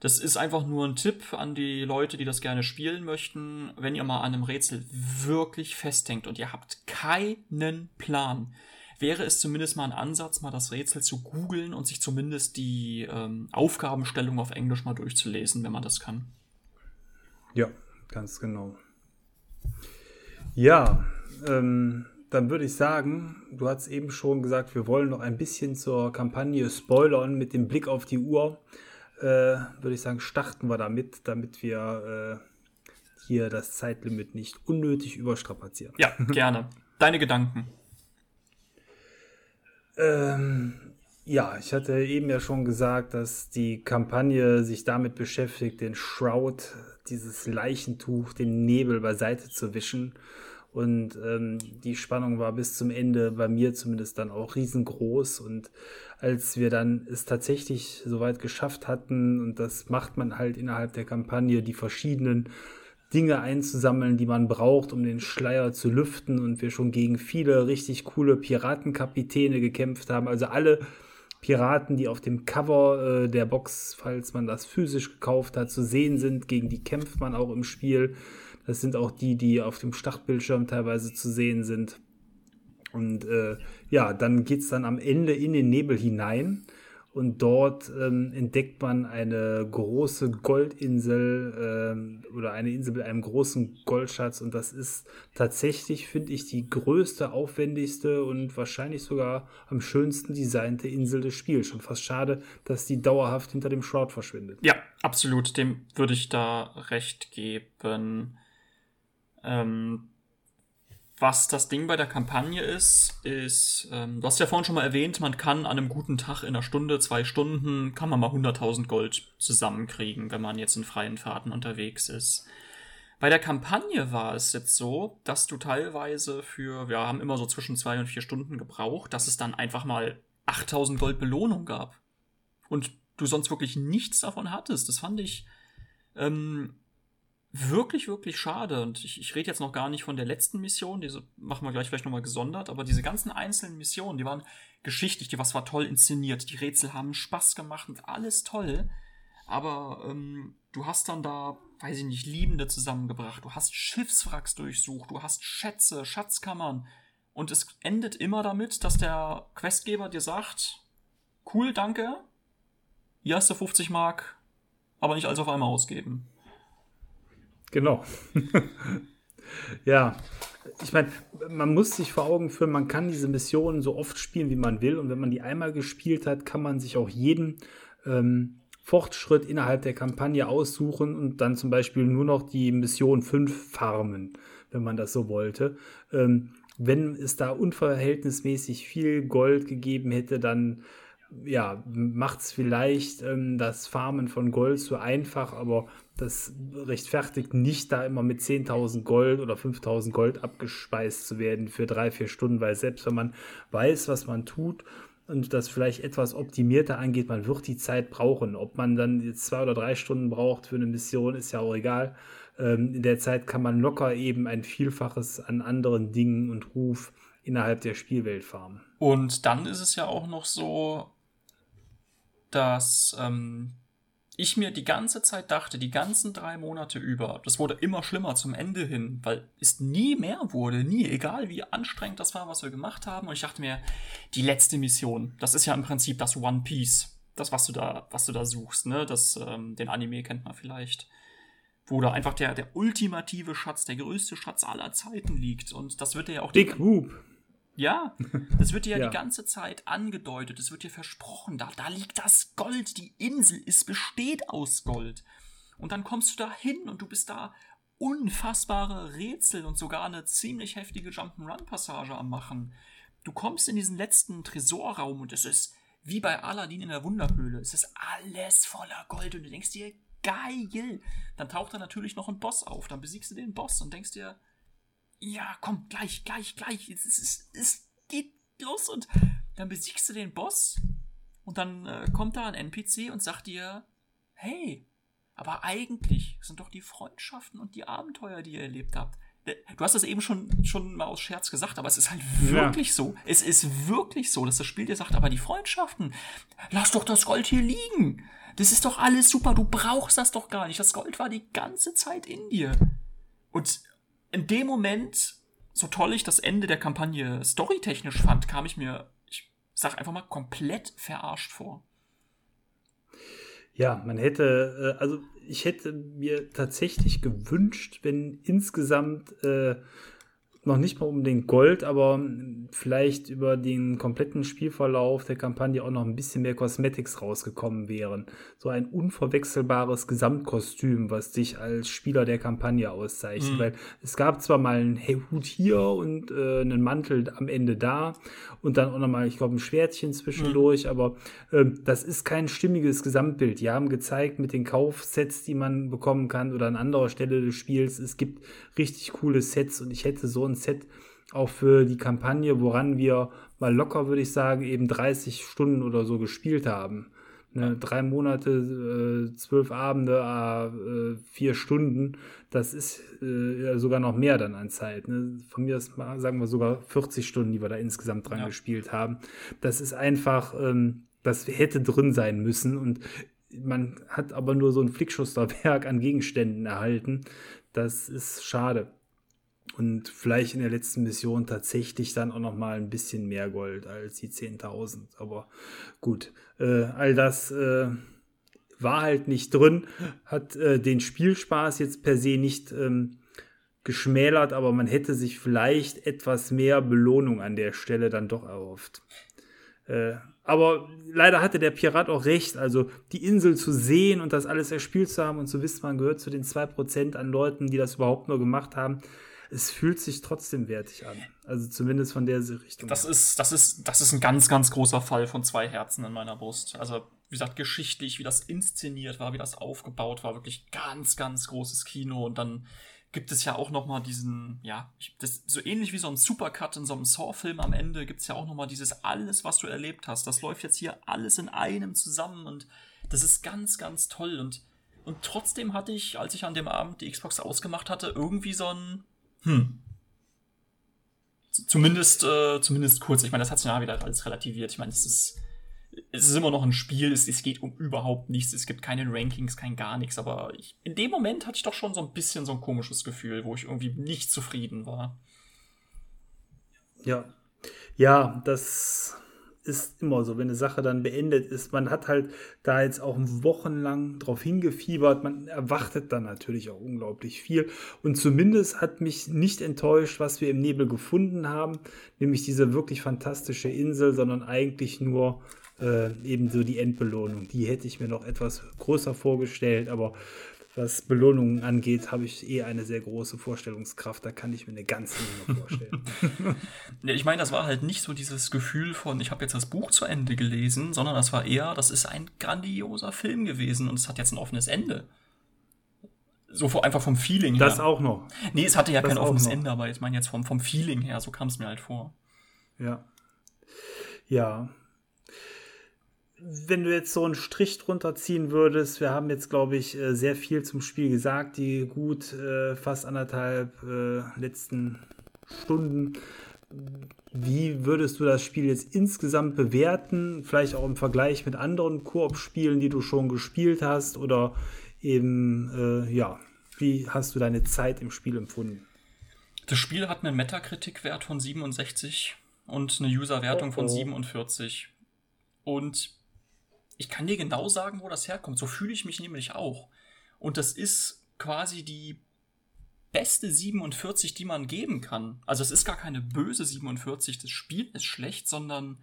Das ist einfach nur ein Tipp an die Leute, die das gerne spielen möchten. Wenn ihr mal an einem Rätsel wirklich festhängt und ihr habt keinen Plan, wäre es zumindest mal ein Ansatz, mal das Rätsel zu googeln und sich zumindest die ähm, Aufgabenstellung auf Englisch mal durchzulesen, wenn man das kann. Ja, Ganz genau. Ja, ähm, dann würde ich sagen, du hast eben schon gesagt, wir wollen noch ein bisschen zur Kampagne spoilern mit dem Blick auf die Uhr. Äh, würde ich sagen, starten wir damit, damit wir äh, hier das Zeitlimit nicht unnötig überstrapazieren. Ja, gerne. Deine Gedanken. Ähm, ja, ich hatte eben ja schon gesagt, dass die Kampagne sich damit beschäftigt, den Shroud dieses Leichentuch, den Nebel beiseite zu wischen. Und ähm, die Spannung war bis zum Ende bei mir zumindest dann auch riesengroß. Und als wir dann es tatsächlich soweit geschafft hatten, und das macht man halt innerhalb der Kampagne, die verschiedenen Dinge einzusammeln, die man braucht, um den Schleier zu lüften, und wir schon gegen viele richtig coole Piratenkapitäne gekämpft haben. Also alle Piraten, die auf dem Cover äh, der Box, falls man das physisch gekauft hat, zu sehen sind. Gegen die kämpft man auch im Spiel. Das sind auch die, die auf dem Startbildschirm teilweise zu sehen sind. Und äh, ja, dann geht es dann am Ende in den Nebel hinein und dort ähm, entdeckt man eine große Goldinsel ähm, oder eine Insel mit einem großen Goldschatz und das ist tatsächlich, finde ich, die größte, aufwendigste und wahrscheinlich sogar am schönsten designte Insel des Spiels. Schon fast schade, dass die dauerhaft hinter dem Shroud verschwindet. Ja, absolut, dem würde ich da recht geben. Ähm, was das Ding bei der Kampagne ist, ist, ähm, du hast ja vorhin schon mal erwähnt, man kann an einem guten Tag in einer Stunde, zwei Stunden, kann man mal 100.000 Gold zusammenkriegen, wenn man jetzt in freien Fahrten unterwegs ist. Bei der Kampagne war es jetzt so, dass du teilweise für, wir haben immer so zwischen zwei und vier Stunden gebraucht, dass es dann einfach mal 8000 Gold Belohnung gab. Und du sonst wirklich nichts davon hattest. Das fand ich ähm, wirklich, wirklich schade. Und ich, ich rede jetzt noch gar nicht von der letzten Mission, diese machen wir gleich vielleicht nochmal gesondert, aber diese ganzen einzelnen Missionen, die waren geschichtlich, die was war toll inszeniert, die Rätsel haben Spaß gemacht und alles toll. Aber ähm, du hast dann da, weiß ich nicht, Liebende zusammengebracht, du hast Schiffswracks durchsucht, du hast Schätze, Schatzkammern. Und es endet immer damit, dass der Questgeber dir sagt, cool, danke, hier hast du 50 Mark, aber nicht alles auf einmal ausgeben. Genau. <laughs> ja, ich meine, man muss sich vor Augen führen, man kann diese Missionen so oft spielen, wie man will. Und wenn man die einmal gespielt hat, kann man sich auch jeden ähm, Fortschritt innerhalb der Kampagne aussuchen und dann zum Beispiel nur noch die Mission 5 farmen, wenn man das so wollte. Ähm, wenn es da unverhältnismäßig viel Gold gegeben hätte, dann ja, macht es vielleicht ähm, das Farmen von Gold zu einfach, aber das rechtfertigt nicht, da immer mit 10.000 Gold oder 5.000 Gold abgespeist zu werden für drei, vier Stunden, weil selbst wenn man weiß, was man tut und das vielleicht etwas optimierter angeht, man wird die Zeit brauchen. Ob man dann jetzt zwei oder drei Stunden braucht für eine Mission, ist ja auch egal. Ähm, in der Zeit kann man locker eben ein Vielfaches an anderen Dingen und Ruf innerhalb der Spielwelt farmen. Und dann ist es ja auch noch so, dass ähm, ich mir die ganze Zeit dachte, die ganzen drei Monate über, das wurde immer schlimmer zum Ende hin, weil es nie mehr wurde, nie, egal wie anstrengend das war, was wir gemacht haben. Und ich dachte mir, die letzte Mission, das ist ja im Prinzip das One Piece, das, was du da, was du da suchst, ne? Das, ähm, den Anime kennt man vielleicht. Wo da einfach der, der ultimative Schatz, der größte Schatz aller Zeiten liegt. Und das wird ja auch. Big Whoop. Ja, <laughs> das wird dir ja, ja, die ganze Zeit angedeutet, es wird dir versprochen, da, da liegt das Gold, die Insel ist, besteht aus Gold. Und dann kommst du da hin und du bist da unfassbare Rätsel und sogar eine ziemlich heftige Jump'n'Run-Passage am Machen. Du kommst in diesen letzten Tresorraum und es ist wie bei Aladdin in der Wunderhöhle. Es ist alles voller Gold und du denkst dir, geil. Dann taucht da natürlich noch ein Boss auf. Dann besiegst du den Boss und denkst dir, ja, komm, gleich, gleich, gleich. Es, es, es geht los und dann besiegst du den Boss und dann äh, kommt da ein NPC und sagt dir, hey, aber eigentlich sind doch die Freundschaften und die Abenteuer, die ihr erlebt habt. Äh, du hast das eben schon, schon mal aus Scherz gesagt, aber es ist halt wirklich ja. so. Es ist wirklich so, dass das Spiel dir sagt, aber die Freundschaften, lass doch das Gold hier liegen. Das ist doch alles super, du brauchst das doch gar nicht. Das Gold war die ganze Zeit in dir. Und in dem Moment, so toll ich das Ende der Kampagne storytechnisch fand, kam ich mir, ich sag einfach mal, komplett verarscht vor. Ja, man hätte, äh, also ich hätte mir tatsächlich gewünscht, wenn insgesamt äh, noch nicht mal unbedingt Gold, aber vielleicht über den kompletten Spielverlauf der Kampagne auch noch ein bisschen mehr Cosmetics rausgekommen wären. So ein unverwechselbares Gesamtkostüm, was dich als Spieler der Kampagne auszeichnet. Mhm. Weil es gab zwar mal einen Hut hier und äh, einen Mantel am Ende da und dann auch nochmal, ich glaube, ein Schwertchen zwischendurch, mhm. aber äh, das ist kein stimmiges Gesamtbild. Die haben gezeigt mit den Kaufsets, die man bekommen kann oder an anderer Stelle des Spiels, es gibt richtig coole Sets und ich hätte so ein Set auch für die Kampagne, woran wir mal locker, würde ich sagen, eben 30 Stunden oder so gespielt haben. Ne, drei Monate, äh, zwölf Abende, äh, vier Stunden, das ist äh, sogar noch mehr dann an Zeit. Ne? Von mir ist mal, sagen wir sogar 40 Stunden, die wir da insgesamt dran ja. gespielt haben. Das ist einfach, ähm, das hätte drin sein müssen und man hat aber nur so ein Flickschusterwerk an Gegenständen erhalten. Das ist schade und vielleicht in der letzten Mission tatsächlich dann auch noch mal ein bisschen mehr Gold als die 10.000. Aber gut, äh, all das äh, war halt nicht drin, hat äh, den Spielspaß jetzt per se nicht ähm, geschmälert, aber man hätte sich vielleicht etwas mehr Belohnung an der Stelle dann doch erhofft. Äh, aber leider hatte der Pirat auch recht. Also die Insel zu sehen und das alles erspielt zu haben und zu wissen, man gehört zu den 2% an Leuten, die das überhaupt nur gemacht haben, es fühlt sich trotzdem wertig an. Also zumindest von der Richtung. Das ist, das ist, das ist ein ganz, ganz großer Fall von zwei Herzen in meiner Brust. Also, wie gesagt, geschichtlich, wie das inszeniert war, wie das aufgebaut war, wirklich ganz, ganz großes Kino. Und dann gibt es ja auch noch mal diesen, ja, das, so ähnlich wie so ein Supercut in so einem Saw-Film am Ende gibt es ja auch noch mal dieses alles, was du erlebt hast. Das läuft jetzt hier alles in einem zusammen und das ist ganz, ganz toll. Und, und trotzdem hatte ich, als ich an dem Abend die Xbox ausgemacht hatte, irgendwie so ein, hm. Zumindest, äh, zumindest kurz. Ich meine, das hat sich ja wieder alles relativiert. Ich meine, es ist, es ist immer noch ein Spiel. Es, es geht um überhaupt nichts. Es gibt keine Rankings, kein gar nichts. Aber ich, in dem Moment hatte ich doch schon so ein bisschen so ein komisches Gefühl, wo ich irgendwie nicht zufrieden war. Ja. Ja, das ist immer so, wenn eine Sache dann beendet ist. Man hat halt da jetzt auch wochenlang drauf hingefiebert. Man erwartet dann natürlich auch unglaublich viel. Und zumindest hat mich nicht enttäuscht, was wir im Nebel gefunden haben, nämlich diese wirklich fantastische Insel, sondern eigentlich nur äh, eben so die Endbelohnung. Die hätte ich mir noch etwas größer vorgestellt, aber was Belohnungen angeht, habe ich eh eine sehr große Vorstellungskraft. Da kann ich mir eine ganze Menge <laughs> vorstellen. ich meine, das war halt nicht so dieses Gefühl von, ich habe jetzt das Buch zu Ende gelesen, sondern das war eher, das ist ein grandioser Film gewesen und es hat jetzt ein offenes Ende. So einfach vom Feeling her. Das auch noch. Nee, es hatte ja das kein offenes Ende, aber ich meine jetzt vom, vom Feeling her, so kam es mir halt vor. Ja. Ja, wenn du jetzt so einen Strich drunter ziehen würdest, wir haben jetzt, glaube ich, äh, sehr viel zum Spiel gesagt, die gut äh, fast anderthalb äh, letzten Stunden. Wie würdest du das Spiel jetzt insgesamt bewerten? Vielleicht auch im Vergleich mit anderen Koop-Spielen, die du schon gespielt hast? Oder eben, äh, ja, wie hast du deine Zeit im Spiel empfunden? Das Spiel hat einen Metacritic-Wert von 67 und eine User-Wertung oh, oh. von 47. Und ich kann dir genau sagen, wo das herkommt. So fühle ich mich nämlich auch. Und das ist quasi die beste 47, die man geben kann. Also es ist gar keine böse 47, das Spiel ist schlecht, sondern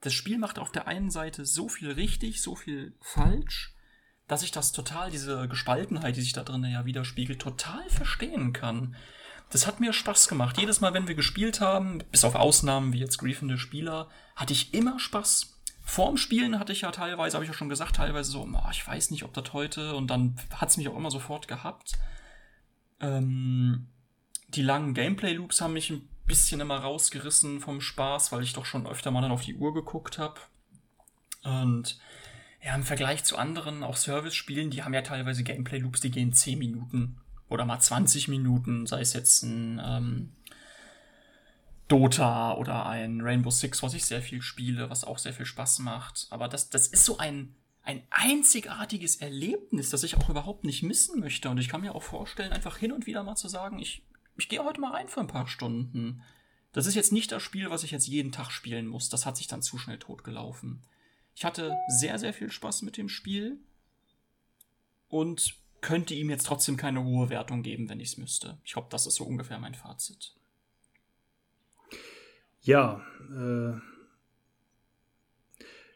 das Spiel macht auf der einen Seite so viel richtig, so viel falsch, dass ich das total, diese Gespaltenheit, die sich da drin ja widerspiegelt, total verstehen kann. Das hat mir Spaß gemacht. Jedes Mal, wenn wir gespielt haben, bis auf Ausnahmen wie jetzt griefende Spieler, hatte ich immer Spaß. Vorm Spielen hatte ich ja teilweise, habe ich ja schon gesagt, teilweise so, oh, ich weiß nicht, ob das heute, und dann hat es mich auch immer sofort gehabt. Ähm, die langen Gameplay-Loops haben mich ein bisschen immer rausgerissen vom Spaß, weil ich doch schon öfter mal dann auf die Uhr geguckt habe. Und ja, im Vergleich zu anderen, auch Service-Spielen, die haben ja teilweise Gameplay-Loops, die gehen 10 Minuten oder mal 20 Minuten, sei es jetzt ein ähm, Dota oder ein Rainbow Six, was ich sehr viel spiele, was auch sehr viel Spaß macht. Aber das, das ist so ein, ein einzigartiges Erlebnis, das ich auch überhaupt nicht missen möchte. Und ich kann mir auch vorstellen, einfach hin und wieder mal zu sagen, ich, ich gehe heute mal rein für ein paar Stunden. Das ist jetzt nicht das Spiel, was ich jetzt jeden Tag spielen muss. Das hat sich dann zu schnell totgelaufen. Ich hatte sehr, sehr viel Spaß mit dem Spiel und könnte ihm jetzt trotzdem keine hohe Wertung geben, wenn ich es müsste. Ich glaube, das ist so ungefähr mein Fazit. Ja, äh,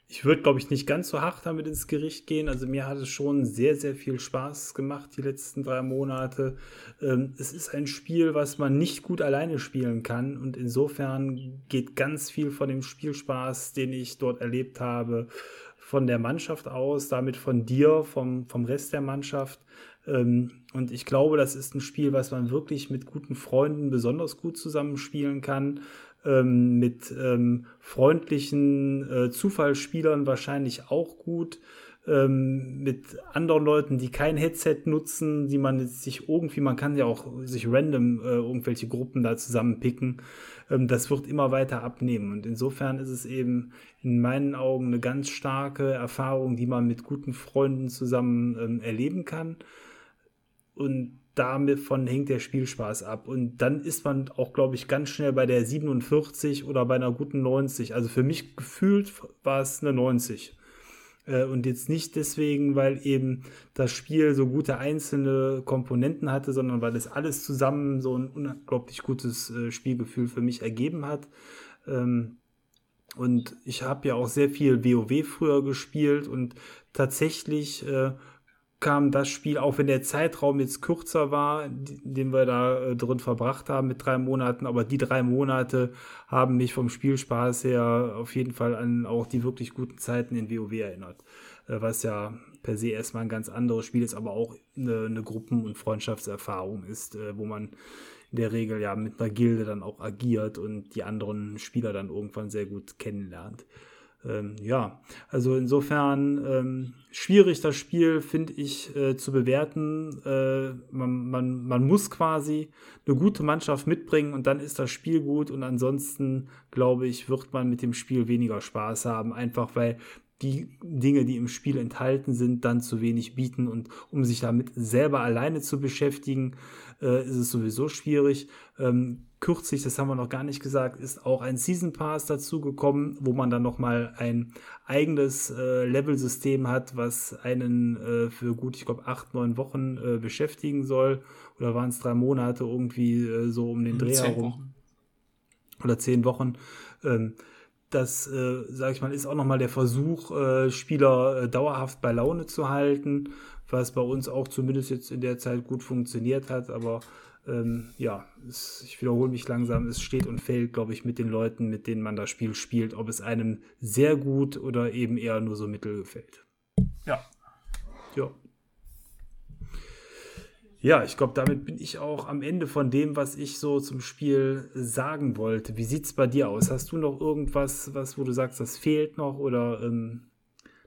ich würde, glaube ich, nicht ganz so hart damit ins Gericht gehen. Also mir hat es schon sehr, sehr viel Spaß gemacht die letzten drei Monate. Ähm, es ist ein Spiel, was man nicht gut alleine spielen kann. Und insofern geht ganz viel von dem Spielspaß, den ich dort erlebt habe, von der Mannschaft aus, damit von dir, vom, vom Rest der Mannschaft. Ähm, und ich glaube, das ist ein Spiel, was man wirklich mit guten Freunden besonders gut zusammenspielen kann ähm, mit ähm, freundlichen äh, Zufallsspielern wahrscheinlich auch gut. Ähm, mit anderen Leuten, die kein Headset nutzen, die man sich irgendwie, man kann ja auch sich random äh, irgendwelche Gruppen da zusammenpicken. Ähm, das wird immer weiter abnehmen. Und insofern ist es eben in meinen Augen eine ganz starke Erfahrung, die man mit guten Freunden zusammen ähm, erleben kann. Und davon hängt der Spielspaß ab. Und dann ist man auch, glaube ich, ganz schnell bei der 47 oder bei einer guten 90. Also für mich gefühlt war es eine 90. Äh, und jetzt nicht deswegen, weil eben das Spiel so gute einzelne Komponenten hatte, sondern weil es alles zusammen so ein unglaublich gutes äh, Spielgefühl für mich ergeben hat. Ähm, und ich habe ja auch sehr viel WoW früher gespielt und tatsächlich äh, kam das Spiel, auch wenn der Zeitraum jetzt kürzer war, den wir da äh, drin verbracht haben mit drei Monaten, aber die drei Monate haben mich vom Spielspaß her auf jeden Fall an auch die wirklich guten Zeiten in WoW erinnert. Äh, was ja per se erstmal ein ganz anderes Spiel ist, aber auch eine, eine Gruppen- und Freundschaftserfahrung ist, äh, wo man in der Regel ja mit einer Gilde dann auch agiert und die anderen Spieler dann irgendwann sehr gut kennenlernt ähm, ja, also insofern ähm, schwierig das Spiel, finde ich, äh, zu bewerten. Äh, man, man, man muss quasi eine gute Mannschaft mitbringen und dann ist das Spiel gut und ansonsten, glaube ich, wird man mit dem Spiel weniger Spaß haben, einfach weil die Dinge, die im Spiel enthalten sind, dann zu wenig bieten und um sich damit selber alleine zu beschäftigen, äh, ist es sowieso schwierig. Ähm, kürzlich, das haben wir noch gar nicht gesagt, ist auch ein Season Pass dazugekommen, wo man dann nochmal ein eigenes äh, Level-System hat, was einen äh, für gut, ich glaube, acht, neun Wochen äh, beschäftigen soll. Oder waren es drei Monate irgendwie äh, so um den Dreh herum? Wochen. Oder zehn Wochen. Ähm, das, äh, sage ich mal, ist auch nochmal der Versuch, äh, Spieler äh, dauerhaft bei Laune zu halten, was bei uns auch zumindest jetzt in der Zeit gut funktioniert hat. Aber ähm, ja, es, ich wiederhole mich langsam, es steht und fällt, glaube ich, mit den Leuten, mit denen man das Spiel spielt, ob es einem sehr gut oder eben eher nur so mittel gefällt. Ja. Ja. Ja, ich glaube, damit bin ich auch am Ende von dem, was ich so zum Spiel sagen wollte. Wie sieht es bei dir aus? Hast du noch irgendwas, was, wo du sagst, das fehlt noch oder ähm,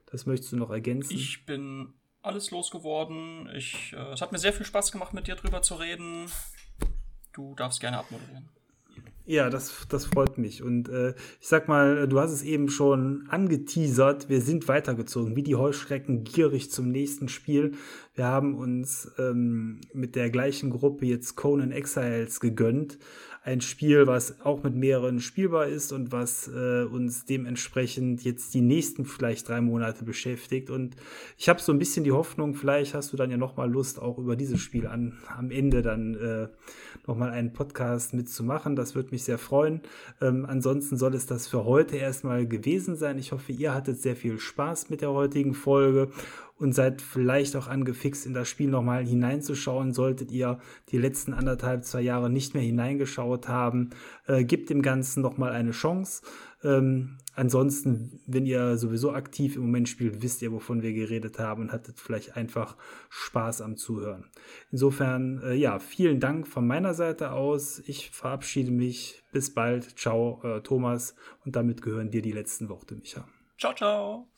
das möchtest du noch ergänzen? Ich bin alles losgeworden. Ich, äh, es hat mir sehr viel Spaß gemacht, mit dir drüber zu reden. Du darfst gerne abmoderieren. Ja, das, das freut mich. Und äh, ich sag mal, du hast es eben schon angeteasert. Wir sind weitergezogen, wie die Heuschrecken, gierig zum nächsten Spiel. Wir haben uns ähm, mit der gleichen Gruppe jetzt Conan Exiles gegönnt ein Spiel, was auch mit mehreren spielbar ist und was äh, uns dementsprechend jetzt die nächsten vielleicht drei Monate beschäftigt. Und ich habe so ein bisschen die Hoffnung, vielleicht hast du dann ja noch mal Lust, auch über dieses Spiel an, am Ende dann äh, noch mal einen Podcast mitzumachen. Das würde mich sehr freuen. Ähm, ansonsten soll es das für heute erstmal gewesen sein. Ich hoffe, ihr hattet sehr viel Spaß mit der heutigen Folge. Und seid vielleicht auch angefixt, in das Spiel nochmal hineinzuschauen. Solltet ihr die letzten anderthalb, zwei Jahre nicht mehr hineingeschaut haben, äh, gebt dem Ganzen nochmal eine Chance. Ähm, ansonsten, wenn ihr sowieso aktiv im Moment spielt, wisst ihr, wovon wir geredet haben und hattet vielleicht einfach Spaß am Zuhören. Insofern, äh, ja, vielen Dank von meiner Seite aus. Ich verabschiede mich. Bis bald. Ciao, äh, Thomas. Und damit gehören dir die letzten Worte, Micha. Ciao, ciao.